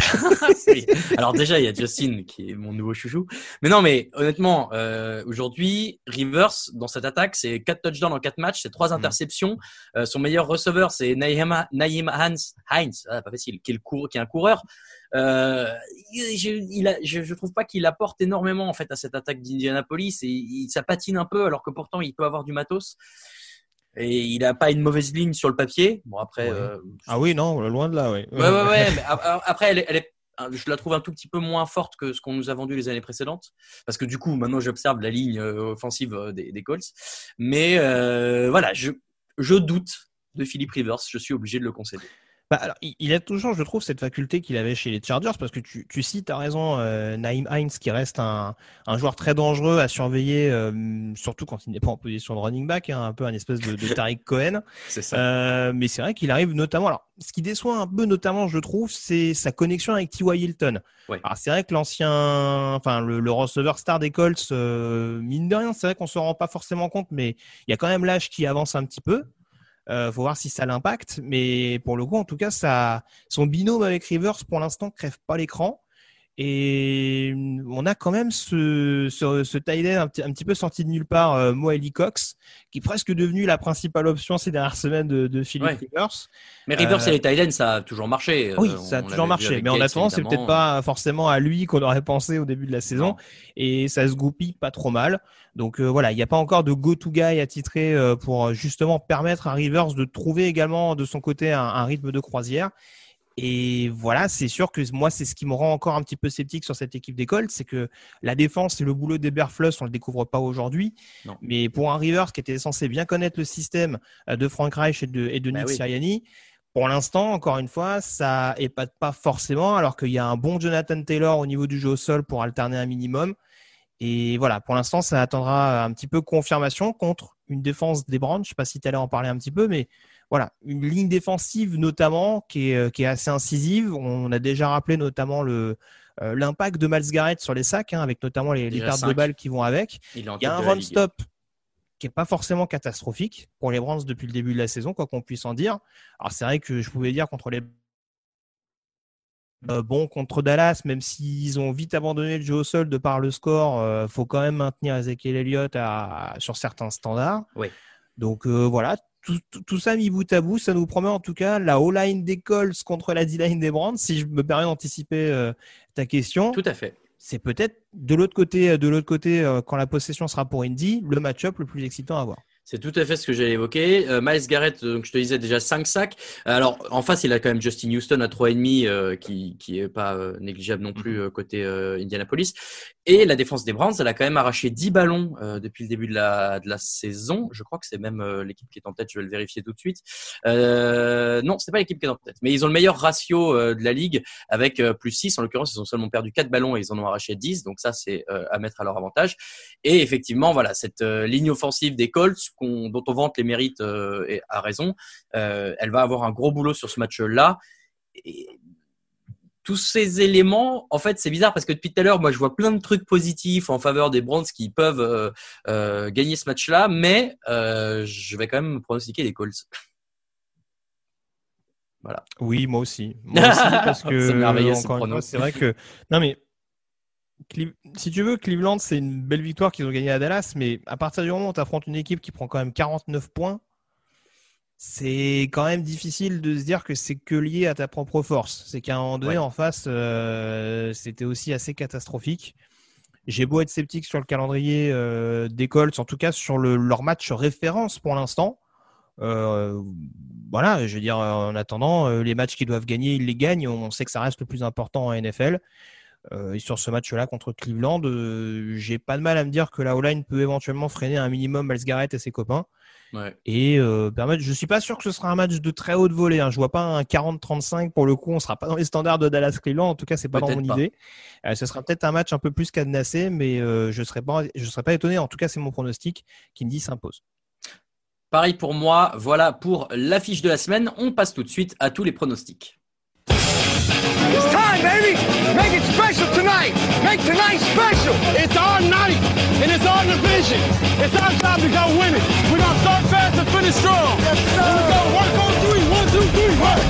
Alors déjà, il y a Justin qui est mon nouveau chouchou. Mais non, mais honnêtement, euh, aujourd'hui, Rivers dans cette attaque, c'est quatre touchdowns en quatre matchs, c'est trois mm. interceptions. Euh, son meilleur receveur, c'est Naïm, Naïm Hans Heinz, ah, pas facile, qui est, le cour, qui est un coureur. Euh, je, il a, je, je, trouve pas qu'il apporte énormément en fait à cette attaque d'Indianapolis et il, ça patine un peu alors que pourtant il peut avoir du matos et il n'a pas une mauvaise ligne sur le papier. Bon après. Euh, ah oui non loin de là oui. Ouais ouais ouais. mais après elle est, elle est, je la trouve un tout petit peu moins forte que ce qu'on nous a vendu les années précédentes parce que du coup maintenant j'observe la ligne euh, offensive des, des Colts mais euh, voilà je je doute de Philippe Rivers je suis obligé de le concéder. Bah, alors, il a toujours, je trouve, cette faculté qu'il avait chez les Chargers, parce que tu, tu cites, à raison, euh, Naïm Heinz, qui reste un, un, joueur très dangereux à surveiller, euh, surtout quand il n'est pas en position de running back, hein, un peu un espèce de, de Tariq Cohen. C'est ça. Euh, mais c'est vrai qu'il arrive notamment. Alors, ce qui déçoit un peu, notamment, je trouve, c'est sa connexion avec T.Y. Hilton. Ouais. Alors, c'est vrai que l'ancien, enfin, le, le, receveur star des Colts, euh, mine de rien, c'est vrai qu'on se rend pas forcément compte, mais il y a quand même l'âge qui avance un petit peu. Euh, faut voir si ça l'impacte, mais pour le coup, en tout cas, ça, son binôme avec Rivers pour l'instant crève pas l'écran. Et on a quand même ce, ce, ce un, un, petit peu sorti de nulle part, euh, Moali Cox, qui est presque devenu la principale option ces dernières semaines de, de Philippe Rivers. Mais Rivers euh, et les tight ça a toujours marché. Oui, ça a toujours marché. Mais en attendant, c'est peut-être pas forcément à lui qu'on aurait pensé au début de la saison. Et ça se goupille pas trop mal. Donc euh, voilà, il n'y a pas encore de go-to-guy attitré euh, pour justement permettre à Rivers de trouver également de son côté un, un rythme de croisière. Et voilà, c'est sûr que moi, c'est ce qui me rend encore un petit peu sceptique sur cette équipe d'école, c'est que la défense et le boulot d'Eberfluss, on le découvre pas aujourd'hui. Mais pour un Rivers qui était censé bien connaître le système euh, de Frank Reich et de, et de bah Nick Sirianni, pour l'instant, encore une fois, ça épate pas forcément, alors qu'il y a un bon Jonathan Taylor au niveau du jeu au sol pour alterner un minimum. Et voilà, pour l'instant, ça attendra un petit peu confirmation contre une défense des Browns. Je sais pas si tu allais en parler un petit peu, mais voilà, une ligne défensive notamment qui est, euh, qui est assez incisive. On a déjà rappelé notamment le euh, l'impact de Miles Garrett sur les sacs, hein, avec notamment les, les pertes de balles qui vont avec. Il, y a un run stop qui est pas forcément catastrophique pour les Browns depuis le début de la saison, quoi qu'on puisse en dire. Alors c'est vrai que je pouvais dire contre les euh, bon contre Dallas, même s'ils ont vite abandonné le jeu au sol de par le score, euh, faut quand même maintenir Ezekiel Elliott à, sur certains standards. Oui. Donc euh, voilà, tout, tout- tout ça mis bout à bout, ça nous promet en tout cas la O-line des Colts contre la D-line des Brands. Si je me permets d'anticiper euh, ta question, Tout à fait. c'est peut-être de l'autre côté, de l'autre côté, euh, quand la possession sera pour Indy, le match-up le plus excitant à voir. C'est tout à fait ce que j'allais évoquer. Euh, Miles Garrett, donc je te disais déjà 5 sacs. Alors en face, il a quand même Justin Houston à 3,5 euh, qui qui est pas euh, négligeable non plus euh, côté euh, Indianapolis. Et la défense des Browns, elle a quand même arraché 10 ballons depuis le début de la de la saison. Je crois que c'est même l'équipe qui est en tête. Je vais le vérifier tout de suite. Euh, non, c'est pas l'équipe qui est en tête, mais ils ont le meilleur ratio de la ligue avec plus 6. En l'occurrence, ils ont seulement perdu 4 ballons et ils en ont arraché 10. Donc ça, c'est à mettre à leur avantage. Et effectivement, voilà, cette ligne offensive des Colts, dont on vante les mérites euh, et à raison, euh, elle va avoir un gros boulot sur ce match-là. Et tous ces éléments, en fait, c'est bizarre parce que depuis tout à l'heure, moi, je vois plein de trucs positifs en faveur des Browns qui peuvent euh, euh, gagner ce match-là, mais euh, je vais quand même pronostiquer les Colts. Oui, moi aussi. Moi aussi, parce que C'est merveilleux, ce encore une prono. fois, c'est vrai que non mais si tu veux, Cleveland, c'est une belle victoire qu'ils ont gagnée à Dallas, mais à partir du moment où tu affrontes une équipe qui prend quand même 49 points, c'est quand même difficile de se dire que c'est que lié à ta propre force. C'est qu'à un moment donné, Ouais. en face, euh, c'était aussi assez catastrophique. J'ai beau être sceptique sur le calendrier euh, des Colts, en tout cas sur le, leur match référence pour l'instant. Euh, voilà, je veux dire, en attendant, les matchs qu'ils doivent gagner, ils les gagnent. On sait que ça reste le plus important en NFL. Euh, et sur ce match-là contre Cleveland, euh, j'ai pas de mal à me dire que la O-line peut éventuellement freiner un minimum Miles Garrett et ses copains Ouais. et euh, permettre. Je suis pas sûr que ce sera un match de très haute volée. Hein. Je vois pas un 40-35 pour le coup. On sera pas dans les standards de Dallas Cleveland. En tout cas, c'est pas dans mon pas. idée. Euh, ce sera peut-être un match un peu plus cadenassé, mais euh, je serais pas, je serais pas étonné. En tout cas, c'est mon pronostic qui me dit s'impose. Pareil pour moi, voilà pour l'affiche de la semaine. On passe tout de suite à tous les pronostics. Time, baby. Make it special tonight. Make tonight special. It's our night, and it's our division. It's our time to go win it. We're gonna start fast and finish strong. Yes, sir. And we're gonna work on three. One, two, three, work.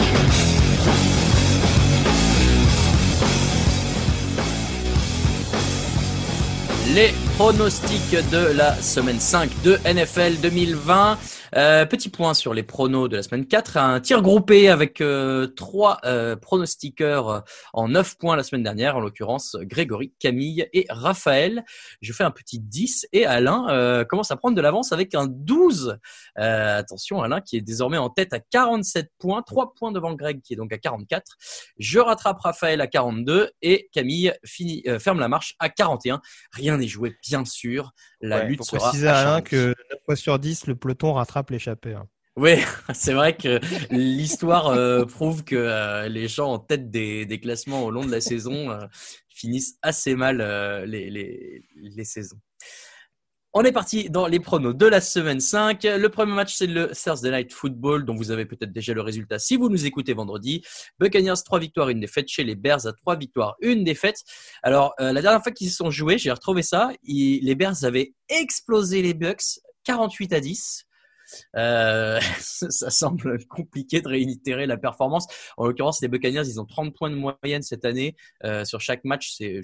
Les pronostics de la semaine 5 de NFL 2020. Euh, petit point sur les pronos de la semaine 4. Un tir groupé avec euh, trois euh, pronostiqueurs en 9 points la semaine dernière, en l'occurrence Grégory, Camille et Raphaël. Je fais un petit 10 et Alain euh, commence à prendre de l'avance avec un 12. Euh, attention, Alain qui est désormais en tête à 47 points, 3 points devant Greg qui est donc à 44. Je rattrape Raphaël à 42 et Camille finit, euh, ferme la marche à 41. Rien n'est joué, bien sûr. La Ouais, lutte sera préciser à Alain que 9 fois sur 10, le peloton rattrape l'échappée. hein. Oui, c'est vrai que l'histoire euh, prouve que euh, les gens en tête des, des classements au long de la saison euh, finissent assez mal les, les, les saisons. On est parti dans les pronos de la semaine 5. Le premier match, c'est le Thursday Night Football, dont vous avez peut-être déjà le résultat si vous nous écoutez vendredi. Buccaneers, 3 victoires, une défaite chez les Bears à 3 victoires, une défaite. Alors, euh, la dernière fois qu'ils se sont joués, j'ai retrouvé ça, les Bears avaient explosé les Bucks 48 à 10. Euh, ça semble compliqué de réitérer la performance. En l'occurrence, les Buccaneers, ils ont 30 points de moyenne cette année euh, sur chaque match. C'est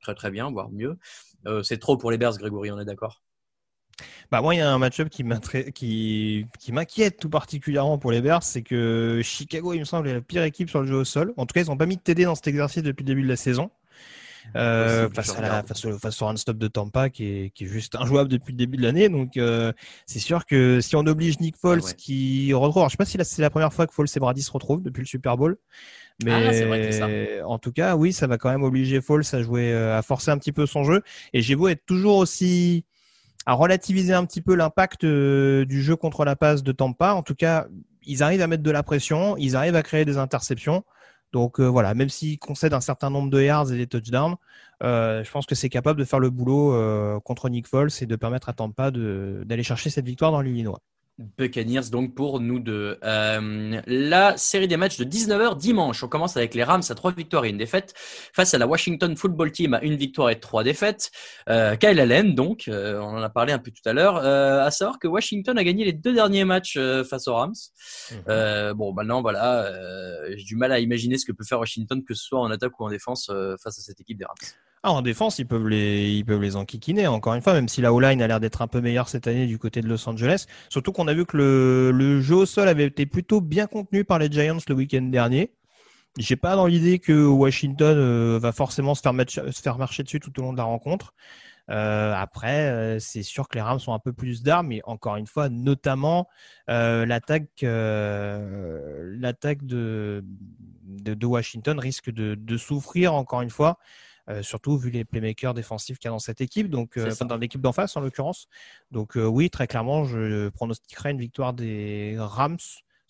très très bien, voire mieux. Euh, c'est trop pour les Bears, Grégory, on est d'accord Bah moi, il y a un match-up qui m'intré- qui, qui m'inquiète tout particulièrement pour les Bears, c'est que Chicago, il me semble, est la pire équipe sur le jeu au sol. En tout cas, ils n'ont pas mis de TD dans cet exercice depuis le début de la saison. Euh, face, à la, face, au, face au run stop de Tampa qui est, qui est juste injouable depuis le début de l'année. Donc, euh, c'est sûr que si on oblige Nick Foles Ah ouais. qui retrouve, alors je sais pas si c'est la première fois que Foles et Brady se retrouvent depuis le Super Bowl. Mais Ah, c'est en tout cas, oui, ça va quand même obliger Foles à jouer, euh, à forcer un petit peu son jeu. Et j'ai beau être toujours aussi à relativiser un petit peu l'impact euh, du jeu contre la passe de Tampa. En tout cas, ils arrivent à mettre de la pression, ils arrivent à créer des interceptions. Donc euh, voilà, même s'ils concèdent un certain nombre de yards et des touchdowns, je pense que c'est capable de faire le boulot contre Nick Foles et de permettre à Tampa d'aller chercher cette victoire dans l'Illinois. Buccaneers donc pour nous deux. Euh, la série des matchs de 19h dimanche. On commence avec les Rams à 3 victoires et une défaite face à la Washington Football Team à une victoire et trois défaites. Euh, Kyle Allen donc, euh, on en a parlé un peu tout à l'heure. Euh, à savoir que Washington a gagné les deux derniers matchs euh, face aux Rams. Euh, bon maintenant voilà, euh, j'ai du mal à imaginer ce que peut faire Washington que ce soit en attaque ou en défense euh, face à cette équipe des Rams. Ah, en défense, ils peuvent les, enquiquiner. Encore une fois, même si la O-line a l'air d'être un peu meilleure cette année du côté de Los Angeles. Surtout qu'on a vu que le, jeu au sol avait été plutôt bien contenu par les Giants le week-end dernier. J'ai pas dans l'idée que Washington euh, va forcément se faire, marcher dessus tout au long de la rencontre. Euh, après, euh, c'est sûr que les Rams ont un peu plus d'armes, mais encore une fois, notamment euh, l'attaque, de, Washington risque de souffrir encore une fois, euh, surtout vu les playmakers défensifs qu'il y a dans cette équipe, donc euh, dans l'équipe d'en face en l'occurrence. Donc euh, oui, très clairement, je pronostiquerais une victoire des Rams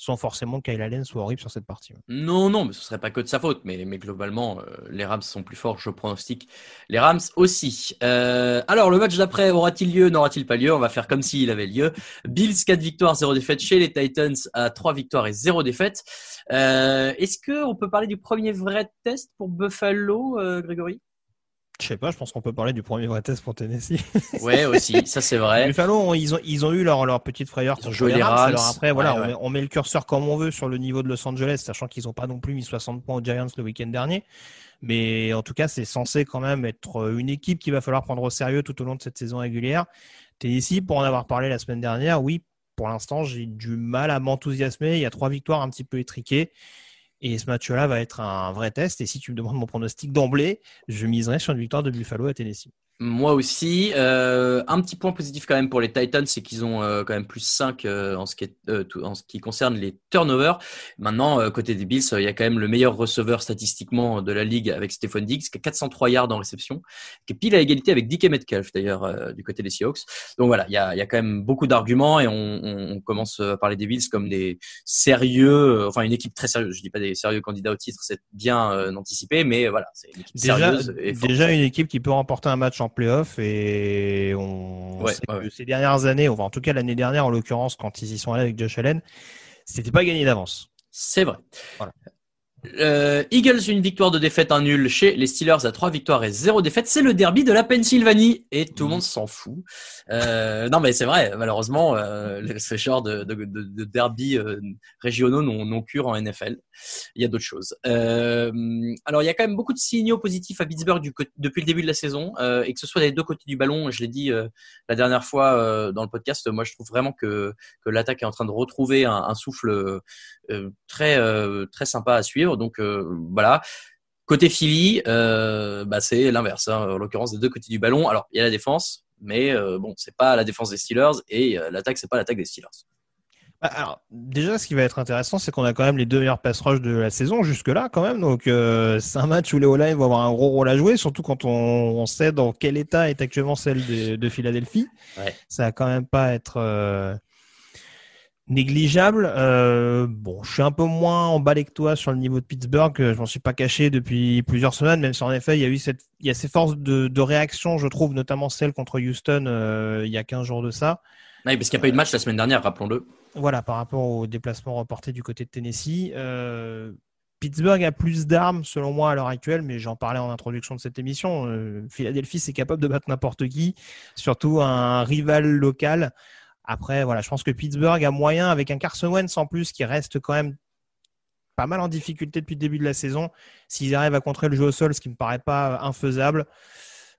sans forcément que Kyle Allen soit horrible sur cette partie. Non, non, mais ce serait pas que de sa faute, mais, globalement, euh, les Rams sont plus forts, je pronostique. Les Rams aussi. Euh, alors, le match d'après aura-t-il lieu, n'aura-t-il pas lieu? On va faire comme s'il avait lieu. Bills 4 victoires, 0 défaites chez les Titans à 3 victoires et 0 défaites. Euh, Est-ce que on peut parler du premier vrai test pour Buffalo, euh, Grégory? Je sais pas, je pense qu'on peut parler du premier vrai test pour Tennessee. Ouais, aussi, ça c'est vrai. Buffalo, ils ont, ils ont eu leur, leur petite frayeur Ils ont joué les Rams. Alors après, voilà, Ouais, ouais. On, met, le curseur comme on veut sur le niveau de Los Angeles, sachant qu'ils n'ont pas non plus mis 60 points aux Giants le week-end dernier. Mais en tout cas, c'est censé quand même être une équipe qu'il va falloir prendre au sérieux tout au long de cette saison régulière. Tennessee, pour en avoir parlé la semaine dernière, oui, pour l'instant, j'ai du mal à m'enthousiasmer. Il y a trois victoires un petit peu étriquées. Et ce match-là va être un vrai test. Et si tu me demandes mon pronostic d'emblée, je miserais sur une victoire de Buffalo à Tennessee. Moi aussi. Euh, un petit point positif quand même pour les Titans, c'est qu'ils ont euh, quand même plus 5 euh, en, ce qui est, euh, tout- en ce qui concerne les turnovers. Maintenant, euh, côté des Bills, euh, il y a quand même le meilleur receveur statistiquement de la ligue avec Stephon Diggs, qui a 403 yards en réception, qui est pile à égalité avec DK Metcalf d'ailleurs euh, du côté des Seahawks. Donc voilà, il y a, il y a quand même beaucoup d'arguments et on, on, on commence à parler des Bills comme des sérieux, enfin une équipe très sérieuse. Je dis pas des sérieux candidats au titre, c'est bien euh, anticipé, mais voilà, c'est une équipe Déjà, sérieuse. Et déjà une équipe qui peut remporter un match en playoff et on Ouais, sait ouais, que ces dernières années, enfin en tout cas l'année dernière en l'occurrence quand ils y sont allés avec Josh Allen, c'était pas gagné d'avance. C'est vrai. Voilà. Euh, Eagles, une victoire de défaite, un nul chez les Steelers à trois victoires et zéro défaite. C'est le derby de la Pennsylvanie et tout le monde s'en fout. Euh, non, mais c'est vrai, malheureusement, euh, ce genre de, de, de, de derby euh, régionaux n'ont cure en NFL. Il y a d'autres choses. Alors, il y a quand même beaucoup de signaux positifs à Pittsburgh depuis le début de la saison et que ce soit des deux côtés du ballon. Je l'ai dit la dernière fois dans le podcast. Moi, je trouve vraiment que, que l'attaque est en train de retrouver un, un souffle très très sympa à suivre. Donc euh, voilà. Côté Philly, euh, bah, c'est l'inverse. hein, en l'occurrence, des deux côtés du ballon. Alors il y a la défense, mais euh, bon, c'est pas la défense des Steelers et l'attaque, c'est pas l'attaque des Steelers. Bah, Alors déjà, ce qui va être intéressant, c'est qu'on a quand même les deux meilleurs pass rush de la saison jusque là quand même. Donc euh, c'est un match où les O-line vont avoir un gros rôle à jouer, surtout quand on, on sait dans quel état est actuellement celle de, de Philadelphie. Ouais. Ça va quand même pas être euh, négligeable. Euh, bon, je suis un peu moins emballé que toi sur le niveau de Pittsburgh. Je m'en suis pas caché depuis plusieurs semaines, même si en effet il y a eu cette, il y a ces forces de, de réaction, je trouve, notamment celle contre Houston euh, il y a 15 jours de ça. Ouais, parce qu'il n'y a pas eu de match la semaine dernière, rappelons-le. Voilà, par rapport au déplacement reporté du côté de Tennessee. Euh, Pittsburgh a plus d'armes, selon moi, à l'heure actuelle, mais j'en parlais en introduction de cette émission. Euh, Philadelphie, c'est capable de battre n'importe qui, surtout un rival local. Après, voilà, je pense que Pittsburgh a moyen, avec un Carson Wentz en plus, qui reste quand même pas mal en difficulté depuis le début de la saison, s'ils arrivent à contrer le jeu au sol, ce qui me paraît pas infaisable.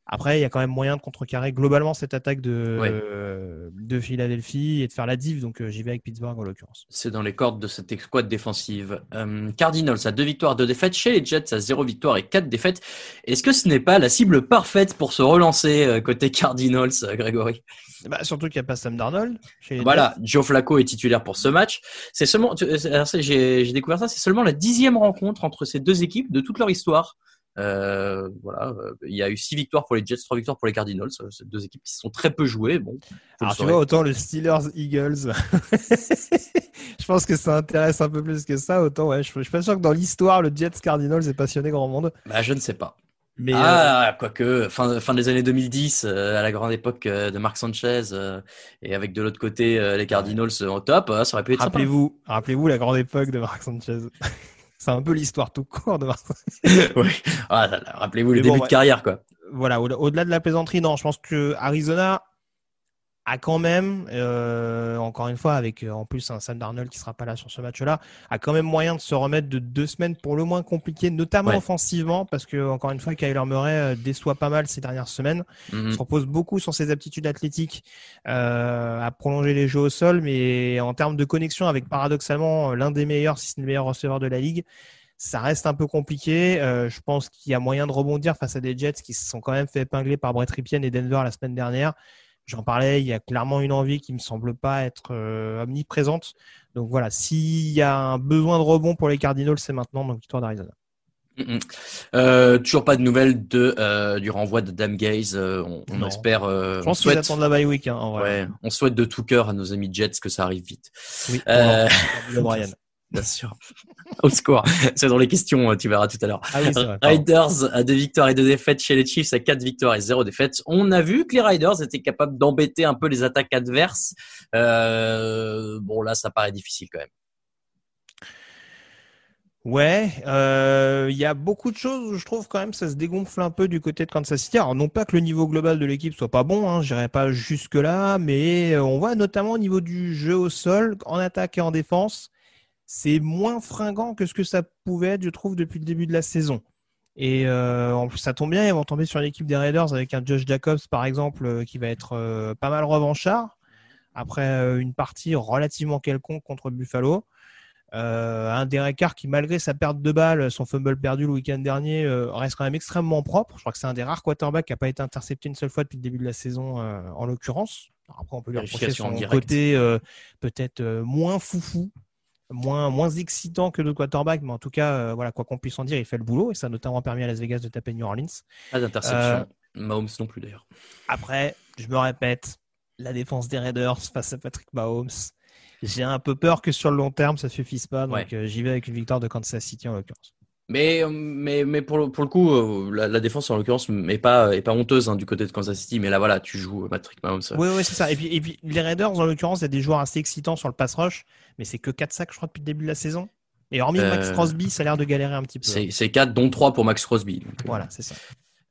Après, il y a quand même moyen de contrecarrer globalement cette attaque de, Ouais. euh, de Philadelphie et de faire la div. Donc, euh, j'y vais avec Pittsburgh en l'occurrence. C'est dans les cordes de cette escouade défensive. Euh, Cardinals à deux victoires, deux défaites. Chez les Jets à zéro victoire et quatre défaites. Est-ce que ce n'est pas la cible parfaite pour se relancer côté Cardinals, Grégory? Bah, surtout qu'il n'y a pas Sam Darnold. Chez les Voilà, Joe Flacco est titulaire pour ce match. C'est seulement, j'ai découvert ça, c'est seulement la dixième rencontre entre ces deux équipes de toute leur histoire. Euh, voilà, euh, il y a eu six victoires pour les Jets, trois victoires pour les Cardinals. Euh, C'est deux équipes qui se sont très peu jouées. Bon, Alors, tu vois, autant le Steelers Eagles, je pense que ça intéresse un peu plus que ça. Autant, ouais, je, je suis pas sûr que dans l'histoire, le Jets Cardinals ait passionné grand monde. bah, je ne sais pas. Mais euh, ah, quoique fin, fin des années 2010, euh, à la grande époque euh, de Mark Sanchez euh, et avec de l'autre côté euh, les Cardinals euh, au top, euh, ça aurait pu être rappelez-vous, rappelez-vous la grande époque de Mark Sanchez. c'est un peu l'histoire tout court de Sanchez. Oui. Ah, Rappelez-vous le Mais début bon, de ouais. carrière, quoi. Voilà, au- au-delà de la plaisanterie, non, je pense que Arizona, a quand même, euh, encore une fois, avec euh, en plus un Sam Darnold qui sera pas là sur ce match-là, a quand même moyen de se remettre de deux semaines pour le moins compliquées, notamment Ouais. offensivement, parce que encore une fois, Kyler Murray euh, déçoit pas mal ces dernières semaines. Mhm. se repose beaucoup sur ses aptitudes athlétiques euh, à prolonger les jeux au sol, mais en termes de connexion avec paradoxalement l'un des meilleurs, si ce n'est le meilleur receveur de la ligue, ça reste un peu compliqué. Euh, je pense qu'il y a moyen de rebondir face à des Jets qui se sont quand même fait épingler par Brett Ripien et Denver la semaine dernière. J'en parlais, il y a clairement une envie qui me semble pas être euh, omniprésente. Donc voilà, s'il y a un besoin de rebond pour les Cardinals, c'est maintenant, donc victoire d'Arizona. Mhm. Euh, toujours pas de nouvelles de euh, du renvoi de Dam Gaze. on, on espère. Je on pense qu'ils souhaite. attendent la bye week. Hein. Ouais, on souhaite de tout cœur à nos amis Jets que ça arrive vite. Oui, O'Brien. Bien sûr. Au secours. C'est dans les questions, euh, tu verras tout à l'heure. Ah oui, vrai. Riders à deux victoires et deux défaites chez les Chiefs à quatre victoires et zéro défaite. On a vu que les Riders étaient capables d'embêter un peu les attaques adverses. Euh, bon là, ça paraît difficile quand même. Ouais, euh, il y a beaucoup de choses où je trouve quand même ça se dégonfle un peu du côté de Kansas City. Alors non pas que le niveau global de l'équipe soit pas bon, hein, j'irai pas jusque là, mais on voit notamment au niveau du jeu au sol, en attaque et en défense, c'est moins fringant que ce que ça pouvait être, je trouve, depuis le début de la saison. Et euh, ça tombe bien, ils vont tomber sur l'équipe des Raiders avec un Josh Jacobs par exemple euh, qui va être euh, pas mal revanchard après euh, une partie relativement quelconque contre Buffalo. Un Derek Carr qui, malgré sa perte de balle, son fumble perdu le week-end dernier, reste quand même extrêmement propre. Je crois que c'est un des rares quarterbacks qui n'a pas été intercepté une seule fois depuis le début de la saison, en l'occurrence. Après, on peut lui reprocher Vérification en son direct. côté peut-être moins foufou, moins, moins excitant que d'autres quarterbacks, mais en tout cas, euh, voilà, quoi qu'on puisse en dire, il fait le boulot et ça a notamment permis à Las Vegas de taper New Orleans. Pas d'interception. Euh, Mahomes non plus d'ailleurs. Après, je me répète, la défense des Raiders face à Patrick Mahomes, j'ai un peu peur que sur le long terme, ça suffise pas. Donc Ouais. euh, j'y vais avec une victoire de Kansas City en l'occurrence. Mais, mais, mais pour, le, pour le coup, euh, la, la défense en l'occurrence n'est pas, est pas honteuse hein, du côté de Kansas City. Mais là, voilà, tu joues Patrick Mahomes. Oui, oui, c'est ça. Et puis, et puis les Raiders, en l'occurrence, il y a des joueurs assez excitants sur le pass rush, mais c'est que 4 sacs, je crois, depuis le début de la saison. Et hormis Max Euh, Crosby, ça a l'air de galérer un petit peu. C'est c'est 4, dont 3 pour Max Crosby. Donc, euh, Voilà, c'est ça.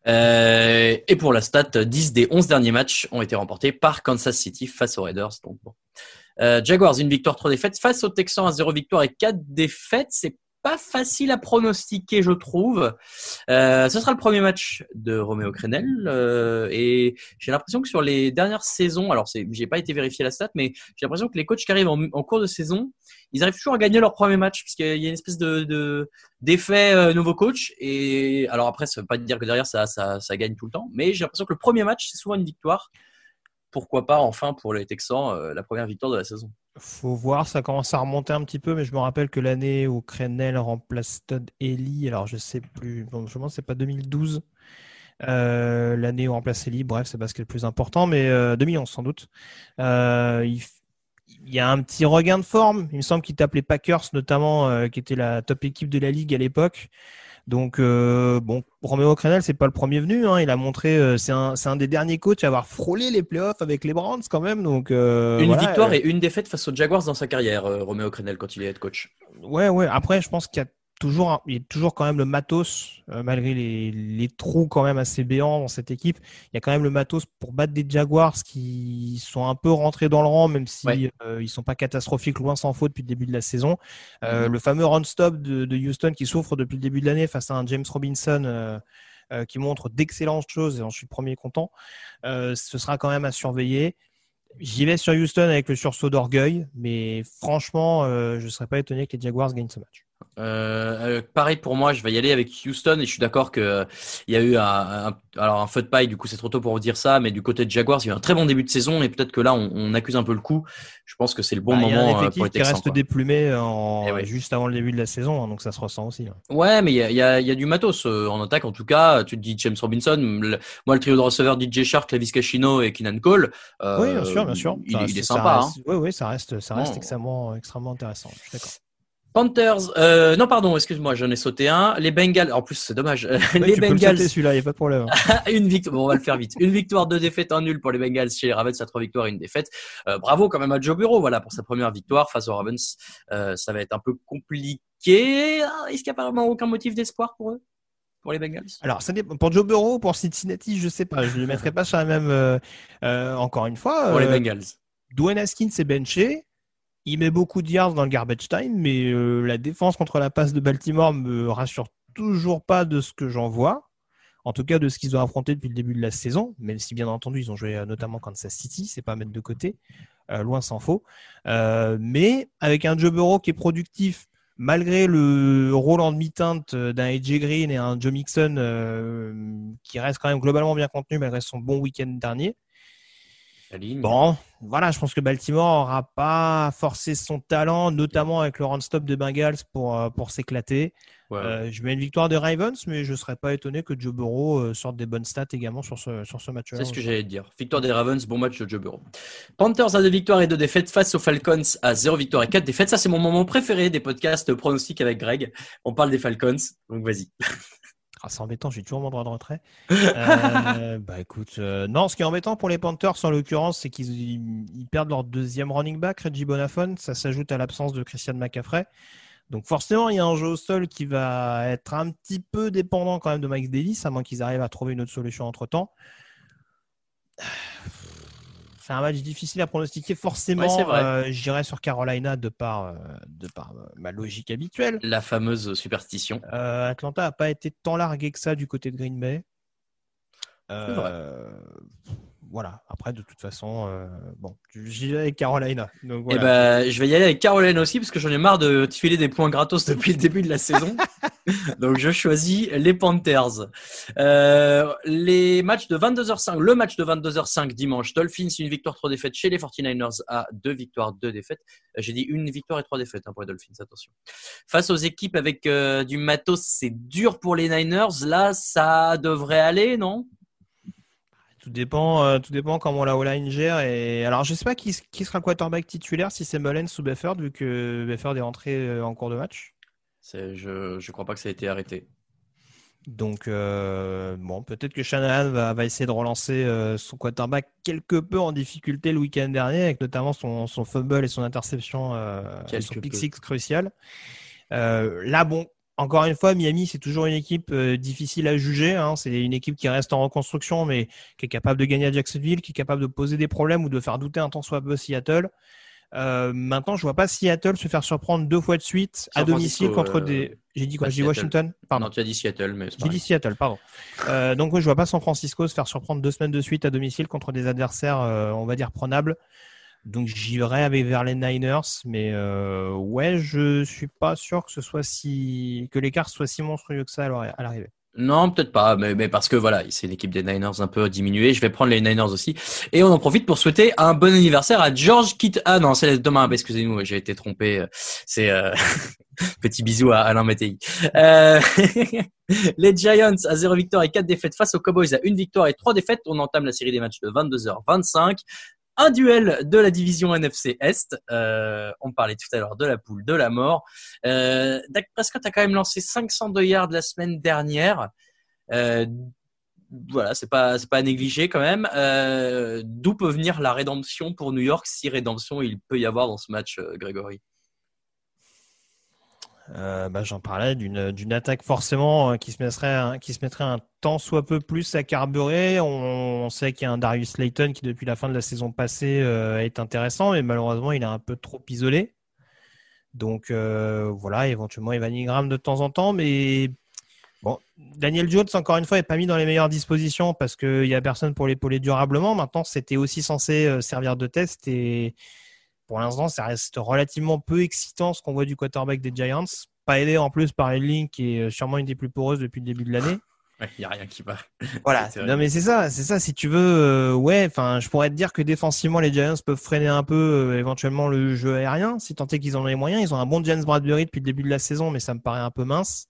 Euh, et pour la stat, 10 des 11 derniers matchs ont été remportés par Kansas City face aux Raiders. Donc bon. Euh, Jaguars, une victoire, trois défaites. Face aux Texans à 0 victoire et 4 défaites. C'est pas facile à pronostiquer, je trouve. Euh, ce sera le premier match de Roméo Crenel. euh, et j'ai l'impression que sur les dernières saisons, alors j'ai pas été vérifié la stat, mais j'ai l'impression que les coachs qui arrivent en, cours de saison, ils arrivent toujours à gagner leur premier match, puisqu'il y a une espèce de, de d'effet euh, nouveau coach. Et alors après, ça veut pas dire que derrière ça gagne tout le temps, mais j'ai l'impression que le premier match, c'est souvent une victoire. Pourquoi pas enfin pour les Texans euh, la première victoire de la saison. Faut voir, ça commence à remonter un petit peu, mais je me rappelle que l'année où Crenel remplace Todd Ellie, alors je sais plus, bon, je pense que c'est pas 2012, euh, l'année où remplace Ellie, bref, c'est pas ce qui est le plus important, mais euh, 2011 sans doute. Euh, il, il y a un petit regain de forme, il me semble qu'il tape les Packers notamment, euh, qui était la top équipe de la ligue à l'époque. Donc euh, bon, Roméo Crenel, c'est pas le premier venu. Hein. Il a montré, euh, c'est un, c'est un des derniers coachs à avoir frôlé les playoffs avec les Browns quand même. Donc euh, une voilà, victoire euh, et une défaite face aux Jaguars dans sa carrière, Roméo Crenel, quand il est head coach. Ouais, ouais. Après, je pense qu'il y a toujours, il y a toujours quand même le matos, euh, malgré les, les trous quand même assez béants dans cette équipe. Il y a quand même le matos pour battre des Jaguars qui sont un peu rentrés dans le rang, même si Ouais. euh, ils sont pas catastrophiques, loin s'en faut depuis le début de la saison. Euh, Mhm. Le fameux run stop de, de Houston qui souffre depuis le début de l'année face à un James Robinson. euh, qui montre d'excellentes choses et j'en suis le premier content. Ce sera quand même à surveiller. J'y vais sur Houston avec le sursaut d'orgueil, mais franchement, je ne serais pas étonné que les Jaguars gagnent ce match. Euh, euh, pareil pour moi, je vais y aller avec Houston et je suis d'accord que euh, y a eu un, un- alors un feu de paille. Du coup, c'est trop tôt pour vous dire ça, mais du côté de Jaguars, il y a eu un très bon début de saison et peut-être que là, on, on accuse un peu le coup. Je pense que c'est le bon Bah, y a moment un effectif pour les qui Texans. reste quoi. déplumé en, Eh ouais. juste avant le début de la saison, hein, donc ça se ressent aussi. hein. Ouais, mais il y a, y, y du matos euh, en attaque. En tout cas, tu te dis James Robinson. le- moi, le trio de receveurs DJ Shark, Lavis Cashino et Keenan Cole. oui, bien sûr, bien sûr. Il, Ça il reste- est sympa. hein. reste- Oui, oui, ça reste, ça reste Bon. extrêmement, extrêmement intéressant. Je suis d'accord. Panthers, euh, non pardon, excuse-moi, j'en ai sauté un. Les Bengals, en plus c'est dommage. Oui, les tu Bengals, celui-là, il n'y a pas de problème. une victoire. Bon, on va le faire vite. Une victoire, deux défaites, un nul pour les Bengals chez les Ravens, à trois victoires et une défaite. Euh, bravo quand même à Joe Bureau, voilà pour sa première victoire face aux Ravens. Euh, ça va être un peu compliqué. Ah, Est-ce qu'il n'y a apparemment aucun motif d'espoir pour eux pour les Bengals? Alors, ça dépend. Pour Joe Burrow, pour Cincinnati, je sais pas. Je ne le mettrai pas sur la même. euh, euh, encore une fois, Pour les Bengals. Dwayne Haskins est benché. Il met beaucoup de yards dans le garbage time, mais euh, la défense contre la passe de Baltimore me rassure toujours pas de ce que j'en vois. En tout cas, de ce qu'ils ont affronté depuis le début de la saison, même si bien entendu ils ont joué euh, notamment Kansas City, c'est pas à mettre de côté, euh, loin s'en faut. Euh, mais avec un Joe Burrow qui est productif, malgré le rôle en demi-teinte d'un AJ Green et un Joe Mixon euh, qui reste quand même globalement bien contenu malgré son bon week-end dernier. Bon, voilà, je pense que Baltimore aura pas forcé son talent, notamment avec le run-stop de Bengals pour, euh, pour s'éclater. Ouais. Euh, je mets une victoire de Ravens, mais je ne serais pas étonné que Joe Burrow euh, sorte des bonnes stats également sur ce, sur ce match-là. C'est ce que j'allais te dire. Victoire des Ravens, bon match de Joe Burrow. Panthers à deux victoires et deux défaites face aux Falcons à zéro victoire et quatre défaites. Ça, c'est mon moment préféré des podcasts pronostics avec Greg. On parle des Falcons, donc vas-y. Ah, c'est embêtant, j'ai toujours mon droit de retrait. Euh, bah écoute, euh, non, ce qui est embêtant pour les Panthers en l'occurrence, c'est qu'ils ils- ils perdent leur deuxième running back, Reggie Bonafone. Ça s'ajoute à l'absence de Christian McCaffrey. Donc forcément, il y a un jeu au sol qui va être un petit peu dépendant quand même de Mike Davis, à moins qu'ils arrivent à trouver une autre solution entre-temps. C'est un match difficile à pronostiquer. Forcément, Ouais, vrai. euh, j'irai sur Carolina de par, euh, de par euh, ma logique habituelle. La fameuse superstition. Euh, Atlanta n'a pas été tant largué que ça du côté de Green Bay. Euh, voilà. Après, de toute façon, euh, bon, j'y vais avec Carolina. Donc, Et voilà. ben, je vais y aller avec Caroline aussi parce que j'en ai marre de te filer des points gratos depuis le début de la saison. Donc je choisis les Panthers. Euh, les matchs de 22h05, le match de 22h05 dimanche, Dolphins une victoire, trois défaites chez les 49ers à deux victoires, deux défaites. Euh, J'ai dit une victoire et trois défaites hein, pour les Dolphins, attention. Face aux équipes avec euh, du matos, c'est dur pour les Niners. Là, ça devrait aller, non? Tout dépend, euh, tout dépend comment la O-line gère. Et alors, je sais pas qui, qui sera quarterback titulaire, si c'est Mullens ou Befford, vu que Befford est entré euh, en cours de match. Je je crois pas que ça a été arrêté. Donc, euh, bon, peut-être que Shanahan va, va essayer de relancer euh, son quarterback quelque peu en difficulté le week-end dernier, avec notamment son, son fumble et son interception, euh, son pick six crucial. Là, bon, encore une fois, Miami, c'est toujours une équipe euh, difficile à juger. hein. C'est une équipe qui reste en reconstruction, mais qui est capable de gagner à Jacksonville, qui est capable de poser des problèmes ou de faire douter un tant soit peu Seattle. Euh, maintenant, je vois pas Seattle se faire surprendre deux fois de suite à domicile Francisco, contre euh, des. J'ai dit quoi? J'ai dit. Washington? Pardon. Non, tu as dit Seattle, mais c'est J'ai dit. Seattle, pardon. Euh, donc, je vois pas San Francisco se faire surprendre deux semaines de suite à domicile contre des adversaires, euh, on va dire, prenables. Donc, j'irai avec vers les Niners, mais euh, ouais, je suis pas sûr que ce soit si que l'écart soit si monstrueux que ça à l'arrivée. Non, peut-être pas, mais, parce que voilà, c'est l'équipe des Niners un peu diminuée. Je vais prendre les Niners aussi. Et on en profite pour souhaiter un bon anniversaire à George Kitt. Ah non, c'est demain. Excusez-nous, j'ai été trompé. C'est euh... petit bisou à Alain Mattei. Euh... les Giants à 0 victoire et 4 défaites face aux Cowboys à 1 victoire et 3 défaites. On entame la série des matchs de 22h25. Un duel de la division NFC Est. Euh, on parlait tout à l'heure de la poule de la mort. Euh, Dak Prescott a quand même lancé 502 yards la semaine dernière. Euh, voilà, c'est pas c'est pas à quand même. Euh, D'où peut venir la rédemption pour New York si rédemption il peut y avoir dans ce match, Grégory? Euh, bah, J'en parlais d'une attaque forcément euh, qui se mettrait qui se mettrait un tant soit peu plus à carburer. On, sait qu'il y a un Darius Slayton qui depuis la fin de la saison passée euh, est intéressant, mais malheureusement il est un peu trop isolé. Donc euh, voilà, éventuellement Evan Ingram de temps en temps, mais bon, Daniel Jones encore une fois est pas mis dans les meilleures dispositions parce qu'il y a personne pour l'épauler durablement. Maintenant, c'était aussi censé servir de test et pour l'instant, ça reste relativement peu excitant ce qu'on voit du quarterback des Giants. Pas aidé en plus par une ligne qui est euh, sûrement une des plus poreuses depuis le début de l'année. Il y a rien qui va. Voilà. Non mais c'est ça, c'est ça. Si tu veux, euh, ouais. Enfin, je pourrais te dire que défensivement, les Giants peuvent freiner un peu euh, éventuellement le jeu aérien, si tant est qu'ils en ont les moyens. Ils ont un bon James Bradbury depuis le début de la saison, mais ça me paraît un peu mince.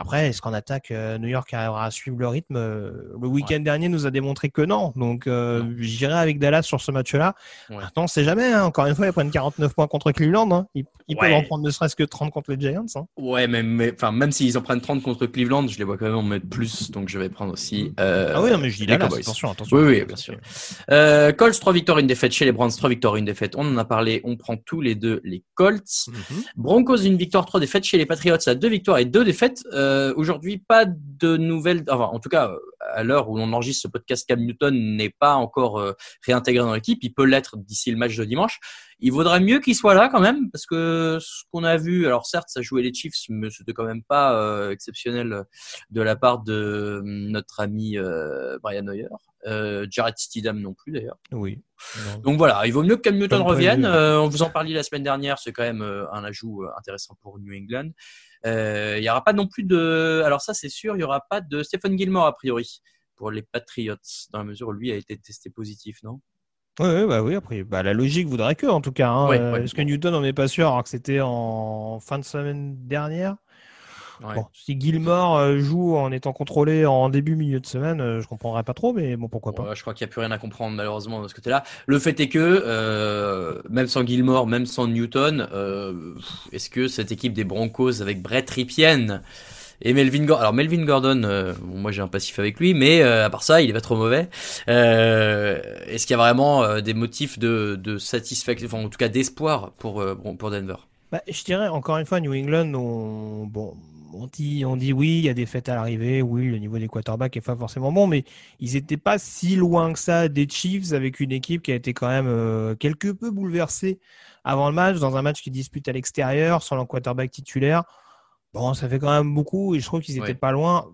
Après, est-ce qu'en attaque, euh, New York arrivera à suivre le rythme Euh, Le week-end dernier nous a démontré que non. Donc, euh, j'irai avec Dallas sur ce match-là. Ouais. Maintenant, on sait jamais. hein. Encore une fois, ils prennent 49 points contre Cleveland. hein. Ils, ils Ouais. peuvent en prendre ne serait-ce que 30 contre les Giants. hein. Ouais, mais, mais même s'ils en prennent 30 contre Cleveland, je les vois quand même en mettre plus, donc je vais prendre aussi. Euh, ah oui, non, mais je dis Dallas. Attention, attention. Oui, oui, bien sûr. Euh, Colts 3 victoires, une défaite chez les Browns, 3 victoires, une défaite. On en a parlé, on prend tous les deux les Colts. Mhm. Broncos une victoire, trois défaites chez les Patriots à deux victoires et deux défaites. Euh, Euh, Aujourd'hui, pas de nouvelles. Enfin, en tout cas, à l'heure où on enregistre ce podcast, Cam Newton n'est pas encore euh, réintégré dans l'équipe. Il peut l'être d'ici le match de dimanche. Il vaudrait mieux qu'il soit là quand même, parce que ce qu'on a vu, alors certes, ça jouait les Chiefs, mais c'était quand même pas euh, exceptionnel de la part de euh, notre ami euh, Brian Hoyer. Euh, Jared Steedham non plus d'ailleurs. Oui. Non. Donc voilà, il vaut mieux que Cam Newton revienne. Euh, on vous en parlait la semaine dernière, c'est quand même euh, un ajout euh, intéressant pour New England. Euh, Il y aura pas non plus de, alors ça c'est sûr, il y aura pas de Stephen Gilmore a priori pour les Patriots dans la mesure où lui a été testé positif, non? Oui, oui, bah oui, après, bah, la logique voudrait que, en tout cas. Hein, Ouais, Euh. Est-ce que Newton, on n'est pas sûr, alors que c'était en fin de semaine dernière Ouais. Bon, si Gilmore euh, joue en étant contrôlé en début, milieu de semaine, euh, je comprendrais pas trop, mais bon, pourquoi pas. Ouais, je crois qu'il n'y a plus rien à comprendre malheureusement de ce côté-là. Le fait est que euh, même sans Gilmore, même sans Newton, euh, est-ce que cette équipe des Broncos avec Brett Ripien et Melvin Gordon, alors Melvin Gordon, euh, bon, moi j'ai un passif avec lui, mais euh, à part ça, il est pas trop mauvais. Euh, est-ce qu'il y a vraiment des motifs de, de satisfaction, enfin, en tout cas d'espoir pour pour Denver? Bah, je dirais, encore une fois, New England, on, bon, on dit, on dit oui, il y a des fêtes à l'arrivée, oui, le niveau des quarterbacks est pas forcément bon, mais ils étaient pas si loin que ça des Chiefs avec une équipe qui a été quand même euh, quelque peu bouleversée avant le match, dans un match qui dispute à l'extérieur, sans leur quarterback titulaire. Bon, ça fait quand même beaucoup et je trouve qu'ils étaient Ouais. pas loin.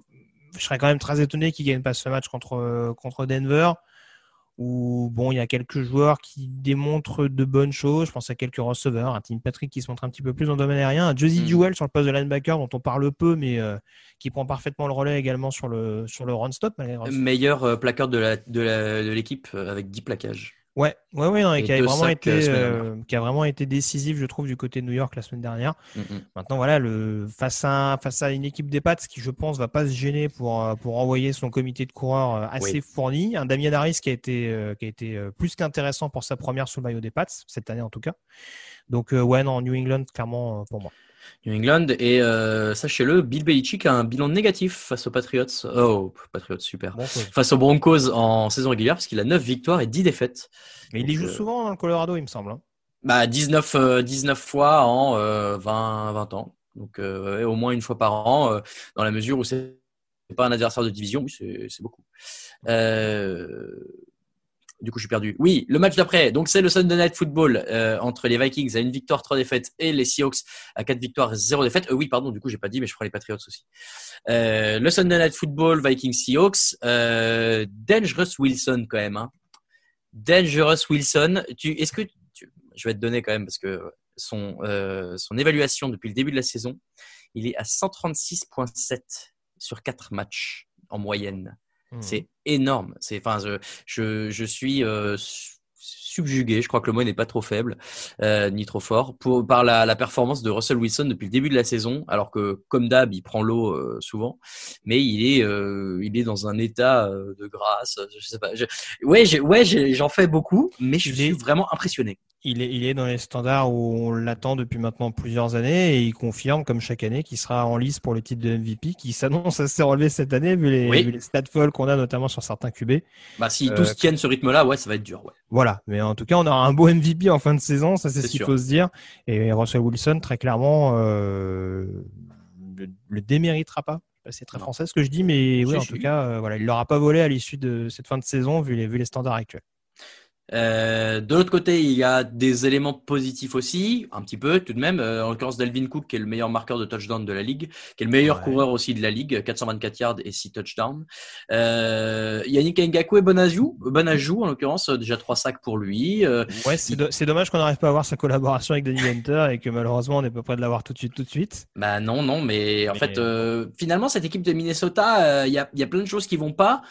Je serais quand même très étonné qu'ils gagnent pas ce match contre, euh, contre Denver où bon, il y a quelques joueurs qui démontrent de bonnes choses. Je pense à quelques receveurs, un Tim Patrick qui se montre un petit peu plus dans le domaine aérien, un Josie Mm. Jewell sur le poste de linebacker dont on parle peu, mais euh, qui prend parfaitement le relais également sur le sur le run stop malgré le- Meilleur euh, plaqueur de la de la de l'équipe euh, avec 10 plaquages. Ouais, ouais, ouais, non, et qui a vraiment euh, été, semaine euh, qui a vraiment été décisif, je trouve, du côté de New York la semaine dernière. Mm, mm. Maintenant, voilà, le face à face à une équipe des Pats qui, je pense, va pas se gêner pour euh, pour envoyer son comité de coureurs euh, assez Oui. fourni. Un Damien Harris qui a été euh, qui a été euh, plus qu'intéressant pour sa première sous le maillot des Pats cette année en tout cas. Donc euh, ouais, non, New England clairement euh, pour moi. New England et euh, sachez-le, Bill Belichick a un bilan négatif face aux Patriots. Oh, Patriots, super. Bon. Face aux Broncos en saison régulière parce qu'il a 9 victoires et 10 défaites. Mais il y joue euh, souvent dans le Colorado, il me semble. hein. Bah 19 euh, 19 fois en euh, 20 20 ans. Donc ouais, au moins une fois par an dans la mesure où c'est pas un adversaire de division, oui, c'est c'est beaucoup. Euh, du coup, je suis perdu. Oui, le match d'après. Donc, c'est le Sunday Night Football euh, entre les Vikings à une victoire, trois défaites et les Seahawks à quatre victoires, zéro défaite. Euh, oui, pardon, du coup, j'ai pas dit, mais je prends les Patriots aussi. Euh, le Sunday Night Football, Vikings Seahawks. Dangerous Wilson quand même. Hein. Dangerous Wilson. Tu, est-ce que je vais te donner quand même parce que son son évaluation depuis le début de la saison, il est à 136.7 sur quatre matchs en moyenne. Hmm. C'est énorme. C'est, enfin, je, je, je suis euh, su- subjugué. Je crois que le mot n'est pas trop faible euh, ni trop fort pour par la, la performance de Russell Wilson depuis le début de la saison. Alors que comme d'hab, il prend l'eau euh, souvent, mais il est euh, il est dans un état euh, de grâce. Je sais pas. Je- ouais, j'ai- ouais, j'en fais beaucoup, mais je suis vraiment impressionné. Il est, il est dans les standards où on l'attend depuis maintenant plusieurs années et il confirme, comme chaque année, qu'il sera en lice pour le titre de MVP qui s'annonce assez relevé cette année vu les, Oui. vu les stats folles qu'on a notamment sur certains QB. Bah, si Euh, tous tiennent ce rythme-là, ouais, ça va être dur. Ouais. Voilà. Mais en tout cas, on aura un beau MVP en fin de saison, ça c'est ce qu'il faut se dire. Et Russell Wilson, très clairement, euh, le, le déméritera pas. C'est très Non. français ce que je dis, mais oui, en tout cas, euh, voilà, il l'aura pas volé à l'issue de cette fin de saison vu les, vu les standards actuels. Euh, de l'autre côté, il y a des éléments positifs aussi, un petit peu tout de même. Euh, en l'occurrence, Delvin Cook, qui est le meilleur marqueur de touchdown de la ligue, qui est le meilleur Ouais. coureur aussi de la ligue, 424 yards et 6 touchdowns. Euh, Yannick Ngakwe Bonajou, Bonajou en l'occurrence, déjà trois sacs pour lui. Euh, Ouais, c'est do- c'est dommage qu'on n'arrive pas à avoir sa collaboration avec Danny Hunter et que malheureusement on n'est pas prêt de l'avoir tout de suite, tout de suite. bah non, non, mais en Mais- fait, euh, finalement, cette équipe de Minnesota, euh, il y, a, il y a plein de choses qui vont pas.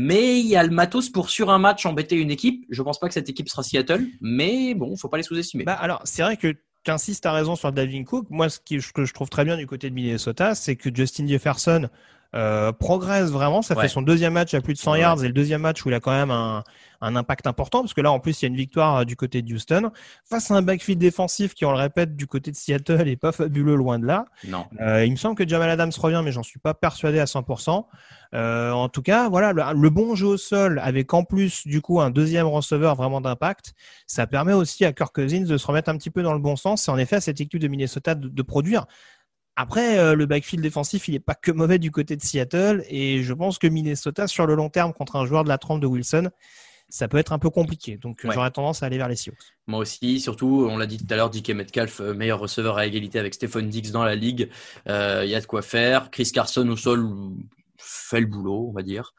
Mais il y a le matos pour sur un match embêter une équipe. Je pense pas que cette équipe sera Seattle, mais bon, faut pas les sous-estimer. Bah alors, c'est vrai que tu insistes à raison sur Dalvin Cook. Moi, ce que je trouve très bien du côté de Minnesota, c'est que Justin Jefferson euh, progresse vraiment. Ça Ouais. fait son deuxième match à plus de 100 Ouais. yards et le deuxième match où il a quand même un, un impact important parce que là, en plus, il y a une victoire euh, du côté de Houston face à un backfield défensif qui, on le répète, du côté de Seattle est pas fabuleux loin de là. non. Euh, il me semble que Jamal Adams revient, mais j'en suis pas persuadé à 100%. Euh, en tout cas, voilà, le, le bon jeu au sol, avec en plus du coup un deuxième receveur vraiment d'impact, ça permet aussi à Kirk Cousins de se remettre un petit peu dans le bon sens. Et en effet, à cette équipe de Minnesota de, de produire Après, euh, le backfield défensif, il n'est pas que mauvais du côté de Seattle. Et je pense que Minnesota, sur le long terme, contre un joueur de la trempe de Wilson, ça peut être un peu compliqué. Donc, Ouais. j'aurais tendance à aller vers les Seahawks. Moi aussi, surtout, on l'a dit tout à l'heure, DK Metcalf, euh, meilleur receveur à égalité avec Stephen Dix dans la ligue. Euh, Il y a de quoi faire. Chris Carson au sol fait le boulot, on va dire.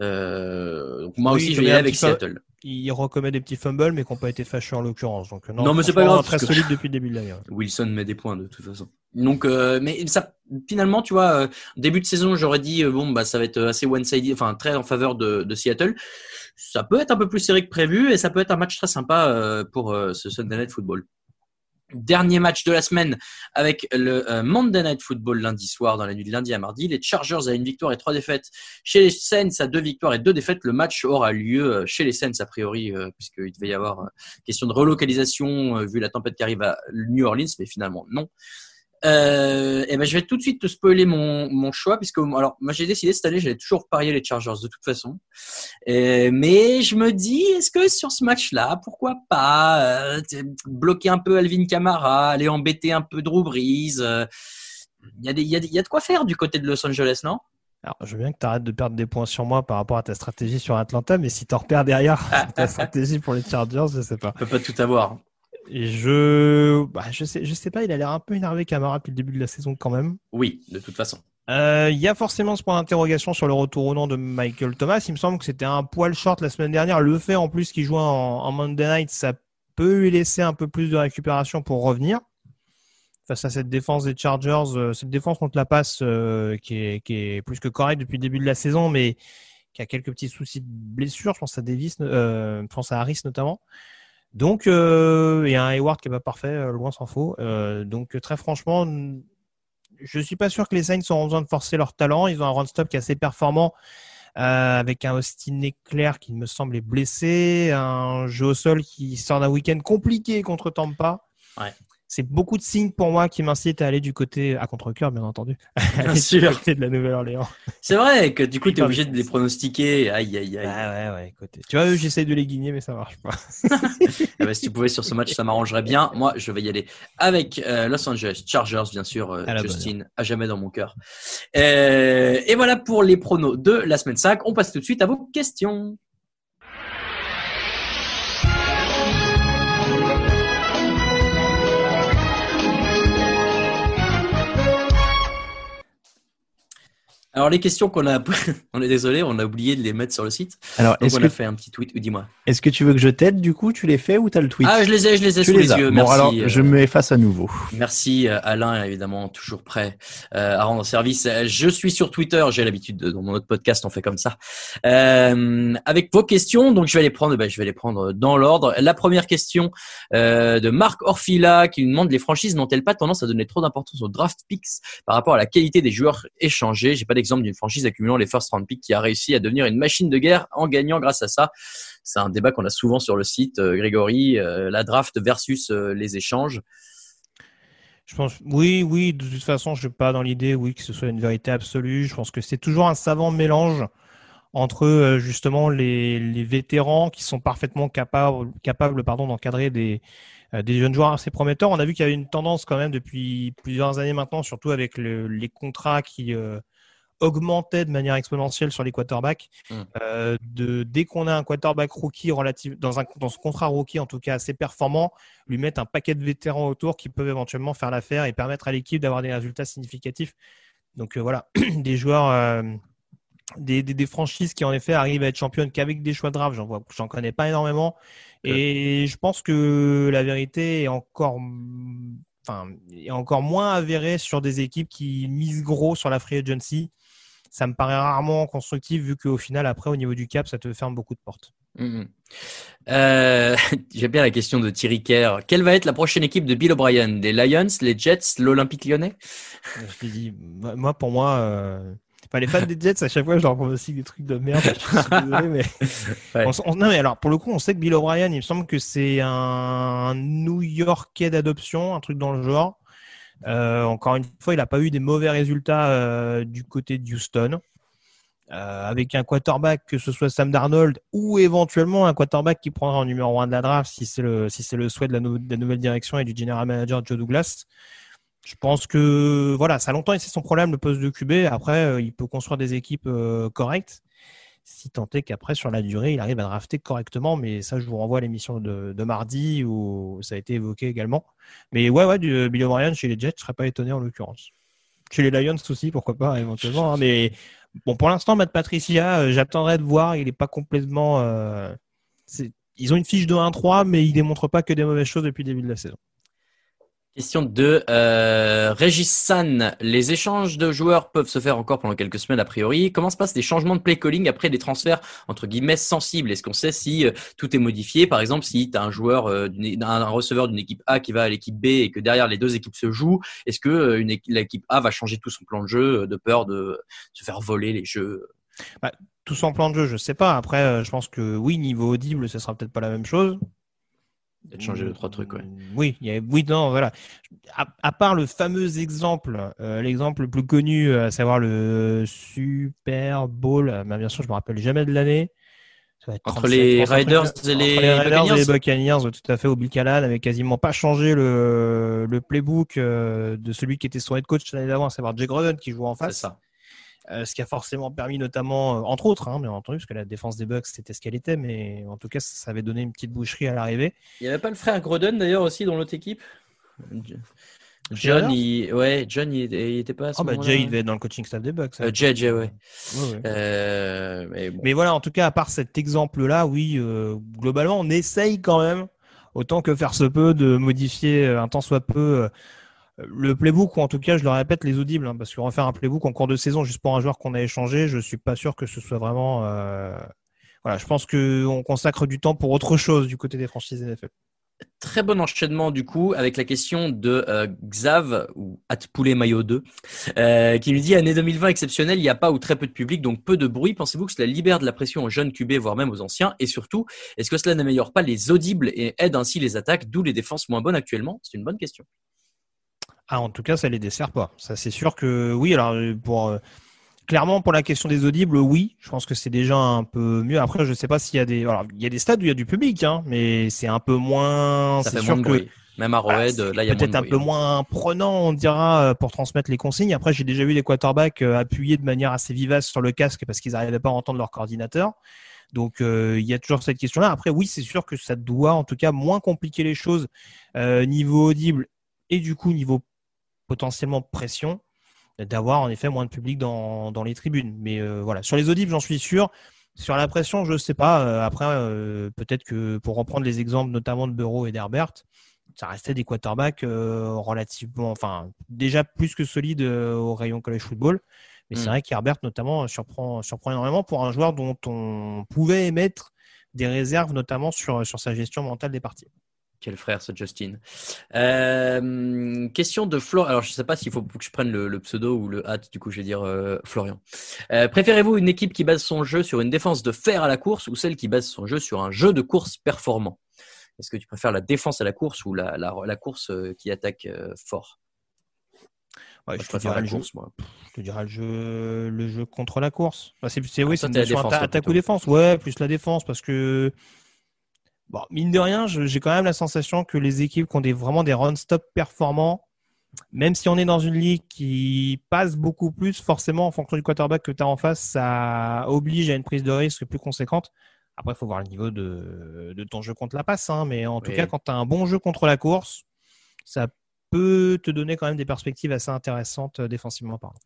Euh, donc moi Oui, aussi, je vais aller avec peu- Seattle. Il recommet des petits fumbles, mais qui n'ont pas été fâcheux en l'occurrence. Donc, Non, mais c'est pas grave, Très solide depuis le début de ouais. Wilson met des points de toute façon. Donc, euh, mais ça, finalement, tu vois, euh, début de saison, j'aurais dit euh, bon, bah, ça va être assez one-sided, enfin très en faveur de, de Seattle. Ça peut être un peu plus serré que prévu et ça peut être un match très sympa euh, pour euh, ce Sunday Night Football. Dernier match de la semaine avec le euh, Monday Night Football lundi soir dans la nuit de lundi à mardi. Les Chargers à une victoire et trois défaites. Chez les Saints à deux victoires et deux défaites. Le match aura lieu euh, chez les Saints a priori euh, puisqu'il devait y avoir question de relocalisation vu la tempête qui arrive à New Orleans, mais finalement non. Euh, et ben je vais tout de suite te spoiler mon, mon choix puisque alors moi j'ai décidé cette année j'allais toujours parier les Chargers de toute façon. Euh, mais je me dis est-ce que sur ce match-là pourquoi pas euh, bloquer un peu Alvin Kamara aller embêter un peu Drew Brees euh, il y a des il y a des- il y a de quoi faire du côté de Los Angeles non? Alors, je veux bien que tu arrêtes de perdre des points sur moi par rapport à ta stratégie sur Atlanta, mais si tu en repères derrière ta stratégie pour les Chargers, je sais pas. on peut pas tout avoir Et je, bah, je sais, je sais pas, il a l'air un peu énervé Camara depuis le début de la saison quand même. oui de toute façon Euh, Il y a forcément ce point d'interrogation sur le retour au nom de Michael Thomas. Il me semble que c'était un poil short la semaine dernière. Le fait en plus qu'il joue en, en Monday Night, ça peut lui laisser un peu plus de récupération pour revenir face à cette défense des Chargers, euh, cette défense contre la passe euh, qui, est, qui est plus que correcte depuis le début de la saison, mais qui a quelques petits soucis de blessure. Je pense à Davis, je pense à Harris notamment. Donc, euh, et un Hayward qui est pas parfait, euh, loin s'en faut. Euh, donc, très franchement, je suis pas sûr que les Saints auront besoin de forcer leur talent. Ils ont un run stop qui est assez performant, euh, avec un Austin Eclair qui me semble est blessé, un jeu au sol qui sort d'un week-end compliqué contre Tampa. C'est beaucoup de signes pour moi qui m'incitent à aller du côté, à contre-cœur bien entendu, bien aller du sûr côté de la Nouvelle-Orléans. c'est vrai que du coup tu es obligé de les pronostiquer aïe aïe aïe Ah ouais, ouais, écoutez. Tu vois, eux, j'essaye de les guigner, mais ça marche pas. Eh ben, si tu pouvais sur ce match, ça m'arrangerait bien. Moi, je vais y aller avec euh, Los Angeles Chargers, bien sûr. euh, À bonne Justin, à jamais dans mon cœur. Euh, et voilà pour les pronos de la semaine 5. On passe tout de suite à vos questions. Alors les questions qu'on a, on est désolé, on a oublié de les mettre sur le site. Alors, est-ce on que, a fait un petit tweet. Ou dis-moi. est-ce que tu veux que je t'aide du coup? Tu les fais ou t'as le tweet? Ah, je les ai, je les ai Tu sous les, les yeux. Bon, Merci. alors, euh, je me efface à nouveau. Merci euh, Alain, évidemment, toujours prêt euh, à rendre service. Euh, Je suis sur Twitter, j'ai l'habitude, de- dans mon autre podcast, on fait comme ça. Euh, avec vos questions, donc je vais les prendre, ben, je vais les prendre dans l'ordre. La première question euh, de Marc Orfila qui nous demande les franchises n'ont-elles pas tendance à donner trop d'importance aux draft picks par rapport à la qualité des joueurs échangés? J'ai pas d'exemple d'une franchise accumulant les first round picks qui a réussi à devenir une machine de guerre en gagnant grâce à ça. C'est un débat qu'on a souvent sur le site, euh, Grégory, euh, la draft versus euh, les échanges. Je pense, oui, oui, de toute façon, je suis pas dans l'idée, oui, que ce soit une vérité absolue. Je pense que c'est toujours un savant mélange entre justement les, les vétérans qui sont parfaitement capables, capables pardon, d'encadrer des, des jeunes joueurs assez prometteurs. On a vu qu'il y avait une tendance quand même depuis plusieurs années maintenant, surtout avec le- les contrats qui augmentaient de manière exponentielle sur les quarterbacks. Mm. Euh, de, dès qu'on a un quarterback rookie relative, dans, un, dans ce contrat rookie en tout cas assez performant, lui mettre un paquet de vétérans autour qui peuvent éventuellement faire l'affaire et permettre à l'équipe d'avoir des résultats significatifs. Donc euh, voilà, des joueurs, euh, des, des, des franchises qui en effet arrivent à être championnes qu'avec des choix de draft, j'en vois, j'en connais pas énormément. Et je pense que la vérité est encore, enfin, est encore moins avérée sur des équipes qui misent gros sur la free agency. Ça me paraît rarement constructif vu qu'au final, après, au niveau du cap, ça te ferme beaucoup de portes. Mhm. Euh, J'aime bien la question de Thierry Kerr. Quelle va être la prochaine équipe de Bill O'Brien? Les Lions, les Jets, l'Olympique lyonnais? Je t'ai dit, moi, pour moi, euh, enfin, les fans des Jets, à chaque fois, je leur aussi des trucs de merde. Je suis désolé, mais... Ouais. On non, mais alors, pour le coup, on sait que Bill O'Brien, il me semble que c'est un New-Yorkais d'adoption, un truc dans le genre. Euh, encore une fois, il n'a pas eu des mauvais résultats euh, du côté de Houston. Euh, avec un quarterback, que ce soit Sam Darnold ou éventuellement un quarterback qui prendra en numéro 1 de la draft si c'est le, si le souhait de la, nouvelle direction et du general manager Joe Douglas. Je pense que voilà, ça a longtemps été son problème le poste de QB. Après, il peut construire des équipes correctes si tant est qu'après sur la durée, il arrive à drafter correctement. Mais ça, je vous renvoie à l'émission de, mardi où ça a été évoqué également. Mais ouais, ouais, du Bill O'Brien chez les Jets, je serais pas étonné en l'occurrence. Chez les Lions aussi, pourquoi pas éventuellement. Hein, mais bon, pour l'instant, Matt Patricia, euh, j'attendrai de voir. Il n'est pas complètement. Euh, ils ont une fiche de 1-3, mais ils démontrent pas que des mauvaises choses depuis le début de la saison. Question de euh, Régis San. Les échanges de joueurs peuvent se faire encore pendant quelques semaines a priori. Comment se passent les changements de play calling après des transferts entre guillemets sensibles? Est-ce qu'on sait si euh, tout est modifié? Par exemple, si tu as un joueur, euh, un receveur d'une équipe A qui va à l'équipe B et que derrière les deux équipes se jouent, est-ce que euh, l'équipe A va changer tout son plan de jeu de peur de se faire voler les jeux? Bah, Tout son plan de jeu, je sais pas. Après, je pense que oui, niveau audible, ce sera peut-être pas la même chose. Il a changé deux, trois trucs, ouais. Oui, il y a, oui, non, voilà. À, part le fameux exemple, euh, l'exemple le plus connu, euh, à savoir le Super Bowl, euh, bien sûr, je me rappelle jamais de l'année. Entre les Raiders et les, les Raiders et les Buccaneers, tout à fait, au Bill Callahan avait quasiment pas changé le, le playbook de celui qui était son head coach l'année d'avant, à savoir Jay Gruden qui jouait en face. C'est ça. Euh, ce qui a forcément permis notamment, euh, entre autres, hein, bien entendu, parce que la défense des Bucks c'était ce qu'elle était, mais en tout cas ça avait donné une petite boucherie à l'arrivée. Il n'y avait pas le frère Groden d'ailleurs aussi dans l'autre équipe? John, il... ouais, John, il, était pas. À oh, bah, Jay, il devait être dans le coaching staff des Bucks. Hein. Euh, Jay, Jay, ouais. mais, mais, voilà, en tout cas, à part cet exemple-là, oui, globalement, on essaye quand même, autant que faire se peut, de modifier un tant soit peu le playbook, ou en tout cas, je le répète, les audibles, hein, parce que refaire un playbook en cours de saison juste pour un joueur qu'on a échangé, je suis pas sûr que ce soit vraiment. Euh... Voilà, je pense qu'on consacre du temps pour autre chose du côté des franchises NFL. Très bon enchaînement du coup avec la question de euh, Xav ou Atpoulet Maillot 2 euh, qui nous dit année 2020 exceptionnelle, il n'y a pas ou très peu de public donc peu de bruit. Pensez-vous que cela libère de la pression aux jeunes QB voire même aux anciens? Et surtout est-ce que cela n'améliore pas les audibles et aide ainsi les attaques d'où les défenses moins bonnes actuellement? C'est une bonne question. Ah, en tout cas, ça les dessert pas. Ça, c'est sûr que oui. Alors, pour euh, clairement pour la question des audibles, oui. Je pense que c'est déjà un peu mieux. Après, je sais pas s'il y a des. Alors, il y a des stades où il y a du public, hein, mais c'est un peu moins. Ça fait sûr que. Même à Roed, là, il y a peut-être un peu moins prenant, on dira, euh, pour transmettre les consignes. Après, j'ai déjà vu des quarterbacks euh, appuyer de manière assez vivace sur le casque parce qu'ils n'arrivaient pas à entendre leur coordinateur. Donc il y a toujours cette question-là. Après, oui, c'est sûr que ça doit en tout cas moins compliquer les choses niveau audible et du coup niveau potentiellement pression d'avoir en effet moins de public dans, dans les tribunes. Mais euh, voilà, sur les audibles, j'en suis sûr. Sur la pression, je ne sais pas. Euh, après, euh, peut-être que pour reprendre les exemples notamment de Bureau et d'Herbert, ça restait des quarterbacks relativement, enfin, déjà plus que solides au rayon college football. Mais c'est mm. vrai qu'Herbert, notamment, surprend, surprend énormément pour un joueur dont on pouvait émettre des réserves, notamment sur, sur sa gestion mentale des parties. Quel frère ce Justin. Euh, question de Florian. Alors je ne sais pas s'il faut que je prenne le, pseudo ou le hâte. Du coup, je vais dire euh, Florian. Euh, préférez-vous une équipe qui base son jeu sur une défense de fer à la course ou celle qui base son jeu sur un jeu de course performant? Est-ce que tu préfères la défense à la course ou la, la, course qui attaque fort? Je, préfère la course, moi. Je te dirais le jeu, le jeu contre la course. c'est oui, ah, c'est une attaque ou défense. Ouais, plus la défense parce que Bon, mine de rien, j'ai quand même la sensation que les équipes qui ont des, vraiment des run-stop performants, même si on est dans une ligue qui passe beaucoup plus, forcément, en fonction du quarterback que tu as en face, ça oblige à une prise de risque plus conséquente. Après, il faut voir le niveau de, de, ton jeu contre la passe. Hein, mais en tout cas, quand tu as un bon jeu contre la course, ça peut te donner quand même des perspectives assez intéressantes euh, défensivement parlant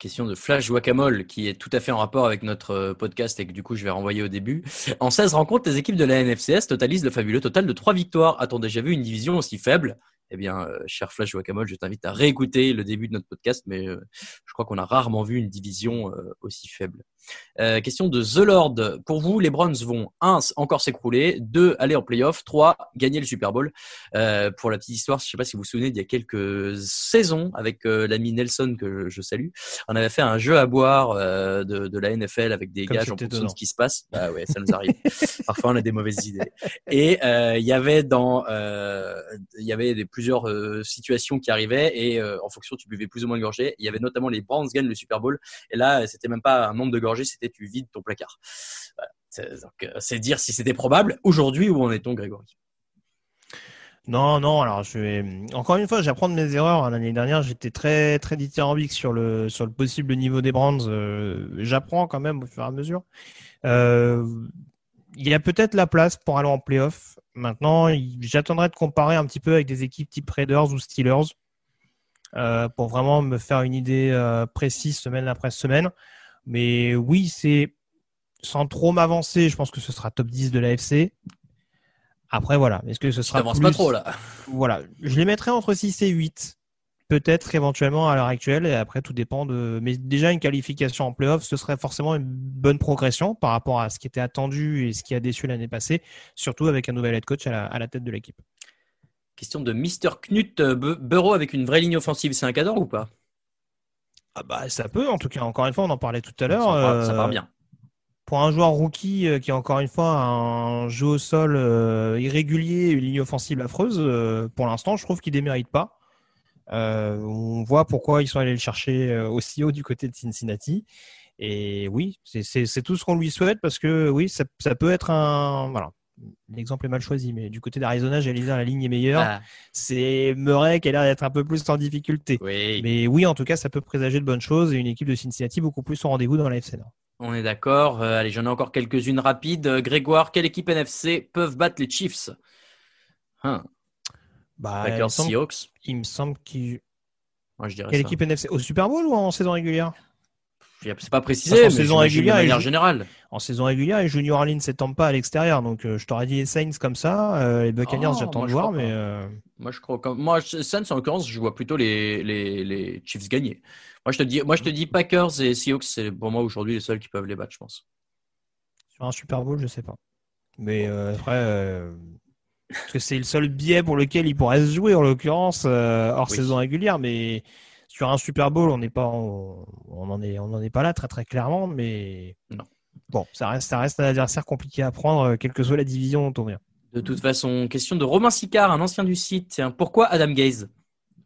question de Flash Guacamole qui est tout à fait en rapport avec notre euh, podcast et que du coup je vais renvoyer au début. En 16 rencontres, les équipes de la NFCS totalisent le fabuleux total de 3 victoires. A-t-on déjà vu une division aussi faible? Eh bien, euh, cher Flash Guacamole, je t'invite à réécouter le début de notre podcast, mais euh, je crois qu'on a rarement vu une division aussi faible. Euh, question de The Lord. Pour vous, les Browns vont 1. encore s'écrouler, 2. aller en playoff, 3. gagner le Super Bowl. Euh, pour la petite histoire, je ne sais pas si vous vous souvenez, il y a quelques saisons avec euh, l'ami Nelson que je, salue, on avait fait un jeu à boire de, de, la NFL avec des gars en fonction de ce qui se passe. Bah ouais, ça nous arrive. Parfois, on a des mauvaises idées. Et il y avait dans, il y avait des, plusieurs situations qui arrivaient et en fonction, tu buvais plus ou moins de gorgées. Il y avait notamment les Browns gagnent le Super Bowl. Et là, c'était même pas un nombre de gorgées c'était tu vides ton placard. Euh, c'est dire si c'était probable. Aujourd'hui, où en est-on, Grégory? Non, non. Alors, je vais encore une fois, j'apprends de mes erreurs. hein. L'année dernière, j'étais très très dithyrambique sur le sur le possible niveau des Brands. Euh, j'apprends quand même au fur et à mesure. Euh, il y a peut-être la place pour aller en playoff. Maintenant, j'attendrai de comparer un petit peu avec des équipes type Raiders ou Steelers euh, pour vraiment me faire une idée euh, précise semaine après semaine. Mais oui, c'est sans trop m'avancer. Je pense que ce sera top 10 de l'AFC. Après, voilà. Est-ce que ce sera t'avances plus... pas trop là? Voilà. Je les mettrai entre 6 et 8. Peut-être éventuellement à l'heure actuelle. Et après, tout dépend de. Mais déjà, une qualification en playoff, ce serait forcément une bonne progression par rapport à ce qui était attendu et ce qui a déçu l'année passée. Surtout avec un nouvel head coach à la, à la tête de l'équipe. Question de Mr. Knut Bu- Burrow avec une vraie ligne offensive, c'est un cadre ou pas? Ah bah, ça peut. En tout cas, encore une fois, on en parlait tout à l'heure. ça euh, part bien. pour un joueur rookie euh, qui a encore une fois un jeu au sol euh, irrégulier, une ligne offensive affreuse, pour l'instant, je trouve qu'il démérite pas. Euh, on voit pourquoi ils sont allés le chercher euh, aussi haut du côté de Cincinnati. Et oui, c'est- tout ce qu'on lui souhaite parce que oui, ça, ça peut être un. Voilà. L'exemple est mal choisi, mais du côté d'Arizona, j'allais dire la ligne est meilleure. Ah, C'est Murray qui a l'air d'être un peu plus en difficulté. oui, Mais oui, en tout cas, ça peut présager de bonnes choses et une équipe de Cincinnati beaucoup plus au rendez-vous dans la FC Nord. on est d'accord. Euh, allez, j'en ai encore quelques-unes rapides. Grégoire, quelle équipe NFC peuvent battre les Chiefs? Hein, Bah, il me Packers, semble- Seahawks il me semble qu'il Moi, je dirais Quelle ça. équipe NFC Au Super Bowl ou en saison régulière? C'est pas précisé, qu'en saison régulière, de ils manière jouent- générale. En saison régulière, et Junior Orleans s'étend pas à l'extérieur. Donc euh, je t'aurais dit les Saints comme ça. euh, les Buccaneers, Ah, j'attends de voir. Mais euh, Moi, je crois que moi, Saints en l'occurrence, je vois plutôt les, les, les Chiefs gagner. Moi, je te dis, moi, je te dis Packers et Seahawks, c'est pour moi aujourd'hui les seuls qui peuvent les battre, je pense. sur un Super Bowl, je sais pas. Mais euh, après, euh, parce que c'est le seul biais pour lequel il pourrait se jouer, en l'occurrence, euh, hors Oui. saison régulière. Mais sur un Super Bowl, on n'est pas, on, on en est, on en est pas là très très clairement. Mais Non. bon, ça reste, ça reste un adversaire compliqué à prendre, euh, quelle que soit la division dont on vient. De toute façon, question de Romain Sicard, un ancien du site. Pourquoi Adam Gaze?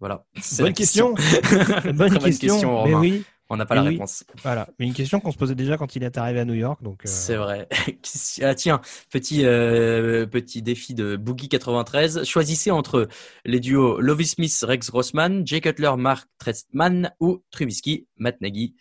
Voilà. Bonne la question. Très Bonne question. mais oui, On n'a pas Mais la oui. réponse. voilà. Mais une question qu'on se posait déjà quand il est arrivé à New York. Donc. euh, C'est vrai. ah, tiens, petit, euh, petit défi de Boogie 93. Choisissez entre les duos Lovie Smith, Rex Grossman, Jay Cutler, Mark Trestman ou Trubisky, Matt Nagy.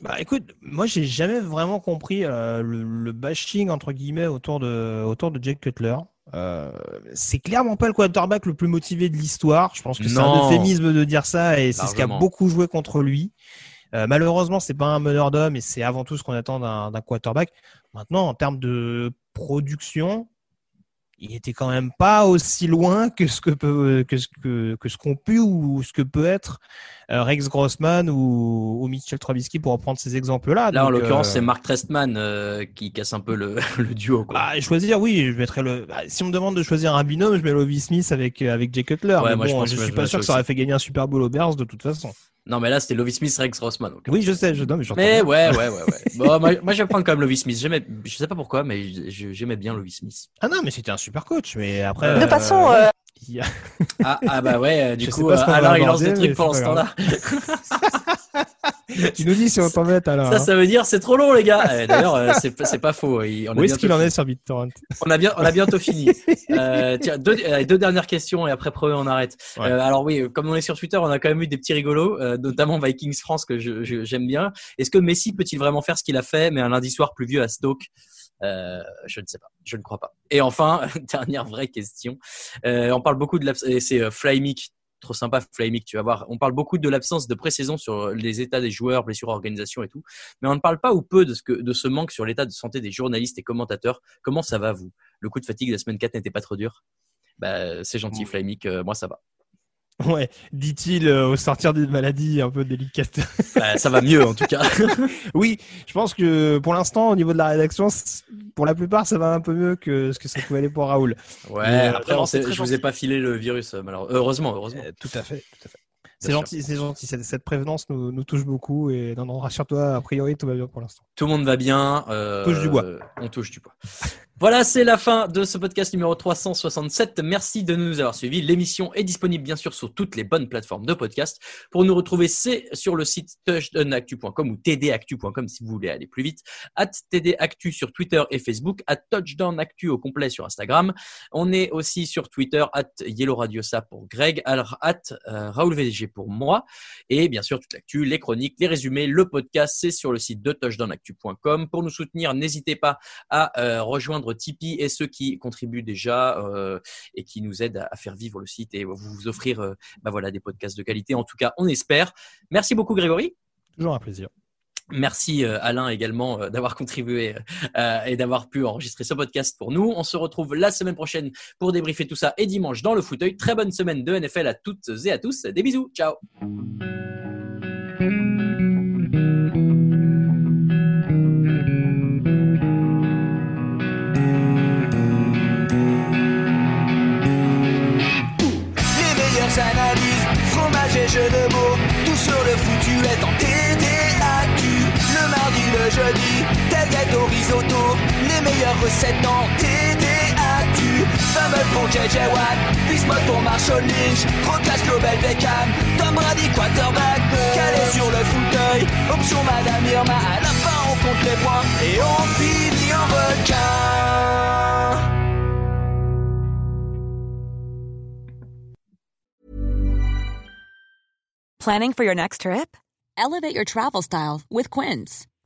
Bah écoute, moi j'ai jamais vraiment compris euh, le, le bashing entre guillemets autour de autour de Jake Cutler. Euh, c'est clairement pas le quarterback le plus motivé de l'histoire. Je pense que c'est un euphémisme de dire ça et c'est ce qui a beaucoup joué contre lui. Euh, malheureusement, c'est pas un meneur d'homme et c'est avant tout ce qu'on attend d'un quarterback. Maintenant, en termes de production, il était quand même pas aussi loin que ce que peut que ce que, que ce qu'on peut ou ce que peut être Rex Grossman ou, ou Mitchell Trubisky pour reprendre ces exemples-là. Là, en l'occurrence, euh, c'est Mark Trestman euh, qui casse un peu le, le duo. Quoi. bah, choisir, oui, je mettrais le. bah, si on me demande de choisir un binôme, je mets Lovie Smith avec avec Jay Cutler. Ouais, Mais moi, je pense je suis je pas sûr que ça aurait fait gagner un Super Bowl aux Bears de toute façon. Non, mais là, c'était Lovie Smith, Rex Grossman. donc. Oui, je sais, je non, mais Mais bien. ouais, ouais, ouais, ouais. Bon, moi, moi, je vais prendre quand même Lovie Smith. J'aimais, je sais pas pourquoi, mais j'aimais bien Lovie Smith. Ah non, mais c'était un super coach. Mais après. De euh, façon, euh, il y a- Ah, ah bah ouais, euh, du Je coup, euh, Alain, il lance des trucs pendant c'est ce temps-là. tu nous dis si on t'en met alors. Ça, ça veut dire c'est trop long, les gars. Eh, D'ailleurs, euh, c'est pas- faux. Il- on Où est-ce qu'il en est sur BitTorrent? On a bien, on a bientôt fini. Euh, tiens, deux, deux dernières questions et après on arrête. Ouais. Euh, alors oui, comme on est sur Twitter, on a quand même eu des petits rigolos, euh, notamment Vikings France que j'aime bien. Est-ce que Messi peut-il vraiment faire ce qu'il a fait, mais un lundi soir pluvieux à Stoke? Euh, Je ne sais pas, je ne crois pas. Et enfin, dernière vraie question. Euh, on parle beaucoup de l'abs- et c'est euh, Flymic. Trop sympa, Flymic, tu vas voir. On parle beaucoup de l'absence de pré-saison sur les états des joueurs, blessures, organisation et tout. Mais on ne parle pas ou peu de ce, que, de ce manque sur l'état de santé des journalistes et commentateurs. Comment ça va, vous? Le coup de fatigue de la semaine 4 n'était pas trop dur? Bah, C'est gentil, Flymic. euh, moi, ça va. Ouais, dit-il euh, au sortir d'une maladie un peu délicate. Bah, ça va mieux, en tout cas. oui, je pense que pour l'instant, au niveau de la rédaction, pour la plupart, ça va un peu mieux que ce que ça pouvait aller pour Raoul. Ouais, Mais, euh, après, non, je vous ai pas filé le virus, euh, malheureusement. Heureusement, heureusement. Euh, tout à fait, tout à fait. C'est gentil, c'est gentil. Cette, cette prévenance nous, nous touche beaucoup et non, non, rassure-toi, a priori, tout va bien pour l'instant. Tout le monde va bien. euh, Touche du bois. On touche du bois. Voilà, c'est la fin de ce podcast numéro 367. Merci de nous avoir suivis. L'émission est disponible bien sûr sur toutes les bonnes plateformes de podcast. Pour nous retrouver, c'est sur le site touchdownactu.com ou tdactu.com si vous voulez aller plus vite. At tdactu sur Twitter et Facebook. At touchdownactu au complet sur Instagram. On est aussi sur Twitter. At Yellow pour Greg. At euh, Raoul VDG pour moi. Et bien sûr, toute l'actu, les chroniques, les résumés, le podcast, c'est sur le site de touchdownactu.com. Pour nous soutenir, n'hésitez pas à euh, rejoindre Tipeee et ceux qui contribuent déjà euh, et qui nous aident à, faire vivre le site et vous offrir euh, bah voilà, des podcasts de qualité. En tout cas, on espère. Merci beaucoup Grégory. Toujours un plaisir. Merci euh, Alain également d'avoir contribué et d'avoir pu enregistrer ce podcast pour nous. On se retrouve la semaine prochaine pour débriefer tout ça et dimanche dans le fauteuil. Très bonne semaine de NFL à toutes et à tous. Des bisous. Ciao. Les meilleures recettes en TDAQ. Fumble pour JJ Watt, Bismuth pour Marshall Lynch, Proclash Global Beckham, Tom Brady quarterback, calé sur le fauteuil, option Madame Irma, à la fin on compte les points et on finit en requin. Planning for your next trip? Elevate your travel style with Quince.